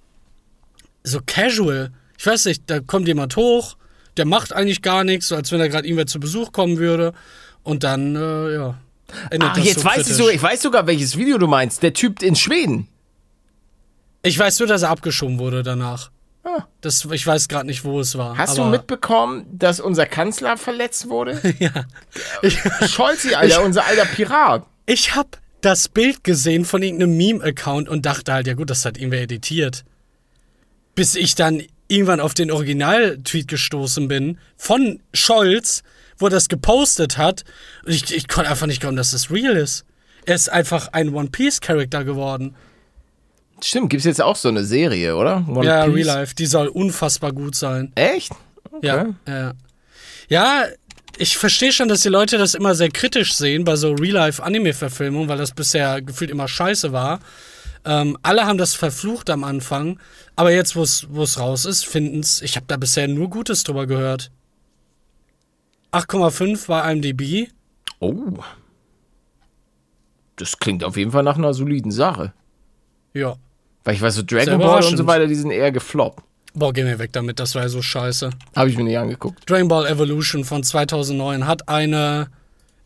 B: so casual. Ich weiß nicht, da kommt jemand hoch, der macht eigentlich gar nichts, so als wenn da gerade irgendwer zu Besuch kommen würde. Und dann, äh, ja.
A: Ach, jetzt
B: so
A: weiß ich
B: kritisch.
A: so, ich weiß sogar, welches Video du meinst. Der Typ in Schweden.
B: Ich weiß nur, dass er abgeschoben wurde danach.
A: Ah.
B: Das, ich weiß gerade nicht, wo es war.
A: Hast du mitbekommen, dass unser Kanzler verletzt wurde?
B: Ja.
A: Scholzi, Alter, unser alter Pirat.
B: Ich hab das Bild gesehen von irgendeinem Meme-Account und dachte halt, ja gut, das hat irgendwer editiert. Bis ich dann irgendwann auf den Original-Tweet gestoßen bin von Scholz, wo er das gepostet hat. Und ich, ich konnte einfach nicht glauben, dass das real ist. Er ist einfach ein One-Piece-Charakter geworden.
A: Stimmt, gibt's jetzt auch so eine Serie, oder? One
B: ja,
A: Piece?
B: Real Life. Die soll unfassbar gut sein.
A: Echt?
B: Ja, ja. Ja, ich verstehe schon, dass die Leute das immer sehr kritisch sehen bei so Real-Life-Anime-Verfilmungen, weil das bisher gefühlt immer scheiße war. Ähm, alle haben das verflucht am Anfang, aber jetzt, wo es raus ist, finden es. Ich habe da bisher nur Gutes drüber gehört. 8,5 bei IMDb.
A: Oh. Das klingt auf jeden Fall nach einer soliden Sache.
B: Ja.
A: Weil ich weiß, so Dragon Ball und so weiter, die sind eher gefloppt.
B: Boah, geh mir weg damit, das war ja so scheiße.
A: Habe ich mir nicht angeguckt.
B: Dragon Ball Evolution von 2009 hat eine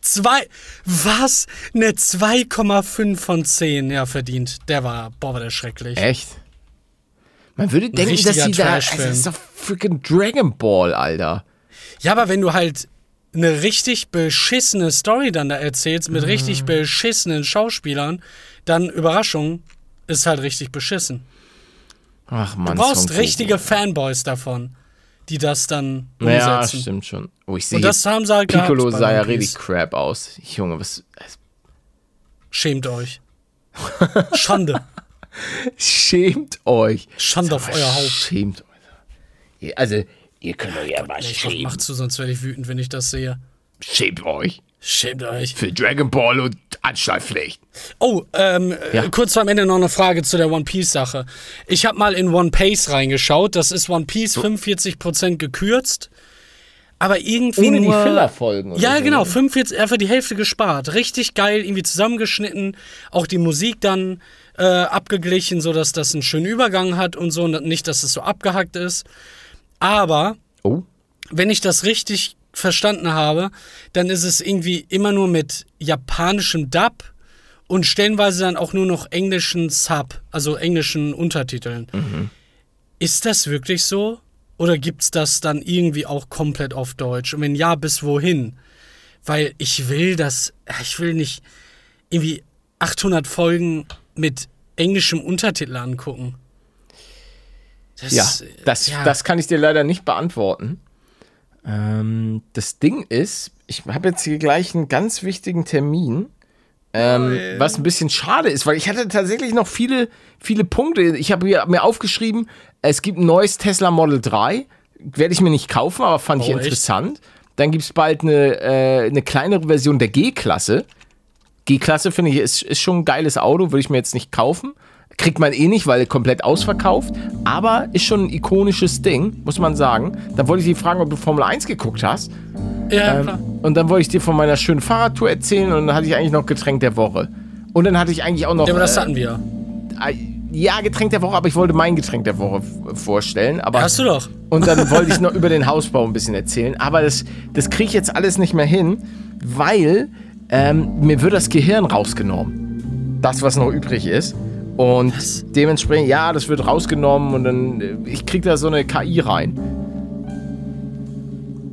B: 2, was? Eine 2,5 von 10, ja, verdient. Der war, boah, war der schrecklich.
A: Echt? Man würde denken, dass sie da. Also, das ist doch freaking Dragon Ball, Alter.
B: Ja, aber wenn du halt eine richtig beschissene Story dann da erzählst, mit
A: Mhm.
B: richtig beschissenen Schauspielern, dann Überraschung, ist halt richtig beschissen.
A: Ach man.
B: Du brauchst richtige Fanboys davon, die das dann
A: Ja,
B: umsetzen.
A: stimmt schon. Oh, ich sehe
B: Und das haben sie halt
A: Piccolo sah ja richtig crap aus. Junge, was.
B: Schämt euch. Schande.
A: Schämt euch.
B: Schande auf euer Haupt.
A: Schämt euch. Also, ihr könnt euch ja
B: Ich mach,
A: schämen.
B: mach zu, sonst werde ich wütend, wenn ich das sehe.
A: Schämt euch.
B: Schämt euch.
A: Für Dragon Ball und Anstaltpflicht.
B: Oh, ähm,
A: Ja.
B: äh, kurz am Ende noch eine Frage zu der One Piece Sache. Ich habe mal in One Piece reingeschaut. Das ist One Piece 45% gekürzt. Aber irgendwie
A: Ohne die Fillerfolgen. oder
B: Ja,
A: so,
B: genau,
A: ne?
B: 45, einfach die Hälfte gespart. Richtig geil, irgendwie zusammengeschnitten. Auch die Musik dann äh, abgeglichen, sodass das einen schönen Übergang hat und so. Und nicht, dass es so abgehackt ist. Aber
A: Oh.
B: wenn ich das richtig verstanden habe, dann ist es irgendwie immer nur mit japanischem Dub und stellenweise dann auch nur noch englischen Sub, also englischen Untertiteln. Ist das wirklich so? Oder gibt's das dann irgendwie auch komplett auf Deutsch? Und wenn ja, bis wohin? Weil ich will das, ich will nicht irgendwie 800 Folgen mit englischem Untertitel angucken. Das,
A: Ja, das,
B: ja.
A: das kann ich dir leider nicht beantworten. Ähm, das Ding ist, ich habe jetzt hier gleich einen ganz wichtigen Termin, ähm, was ein bisschen schade ist, weil ich hatte tatsächlich noch viele, viele Punkte. Ich habe mir aufgeschrieben, es gibt ein neues Tesla Model 3. Werde ich mir nicht kaufen, aber fand ich
B: Oh, echt?
A: interessant. Dann gibt es bald eine, äh, eine kleinere Version der G-Klasse. G-Klasse finde ich ist, ist schon ein geiles Auto, würde ich mir jetzt nicht kaufen. Kriegt man eh nicht, weil komplett ausverkauft. Aber ist schon ein ikonisches Ding, muss man sagen. Dann wollte ich dich fragen, ob du Formel 1 geguckt hast.
B: ja, klar.
A: Ähm, und dann wollte ich dir von meiner schönen Fahrradtour erzählen und dann hatte ich eigentlich noch Getränk der Woche. Und dann hatte ich eigentlich auch noch.
B: Ja, aber das
A: äh,
B: hatten wir.
A: äh, ja, Getränk der Woche, aber ich wollte mein Getränk der Woche vorstellen. Aber
B: Hast du doch.
A: und dann wollte ich noch über den Hausbau ein bisschen erzählen. Aber das, das kriege ich jetzt alles nicht mehr hin, weil ähm, mir wird das Gehirn rausgenommen. Das, was noch übrig ist. Und dementsprechend, ja, das wird rausgenommen und dann, äh, ich kriege da so eine KI rein.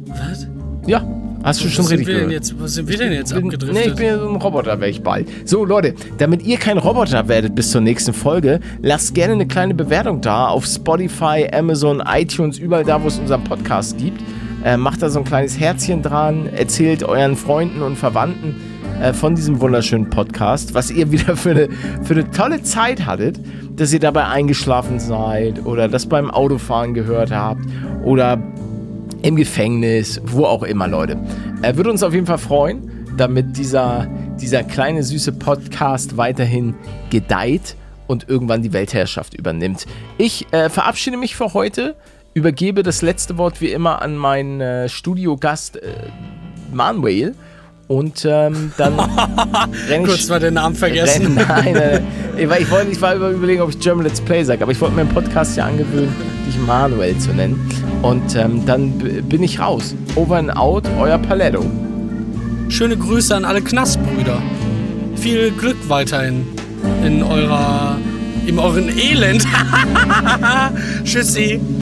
B: Was?
A: Ja, hast du schon richtig gehört.
B: jetzt, wo sind wir denn jetzt
A: bin,
B: abgedriftet?
A: Nee, ich bin ja so ein Roboter, wäre ich bald. So, Leute, damit ihr kein Roboter werdet bis zur nächsten Folge, lasst gerne eine kleine Bewertung da auf Spotify, Amazon, iTunes, überall da, wo es unseren Podcast gibt. Äh, macht da so ein kleines Herzchen dran, erzählt euren Freunden und Verwandten äh, von diesem wunderschönen Podcast, was ihr wieder für eine, für eine tolle Zeit hattet, dass ihr dabei eingeschlafen seid oder das beim Autofahren gehört habt oder im Gefängnis, wo auch immer, Leute. Er würde uns auf jeden Fall freuen, damit dieser, dieser kleine süße Podcast weiterhin gedeiht und irgendwann die Weltherrschaft übernimmt. Ich äh, verabschiede mich für heute, übergebe das letzte Wort wie immer an meinen äh, Studiogast äh, Manuel und ähm, dann renne ich.
B: Kurz mal den Namen vergessen.
A: Rennen, nein, nein, nein. Ich wollte, ich war über- überlegen, ob ich German Let's Play sage, aber ich wollte mir im Podcast ja angewöhnen, dich Manuel zu nennen. Und ähm, dann bin ich raus. Over and out, euer Paletto.
B: Schöne Grüße an alle Knastbrüder. Viel Glück weiterhin in eurer, in euren Elend. Tschüssi.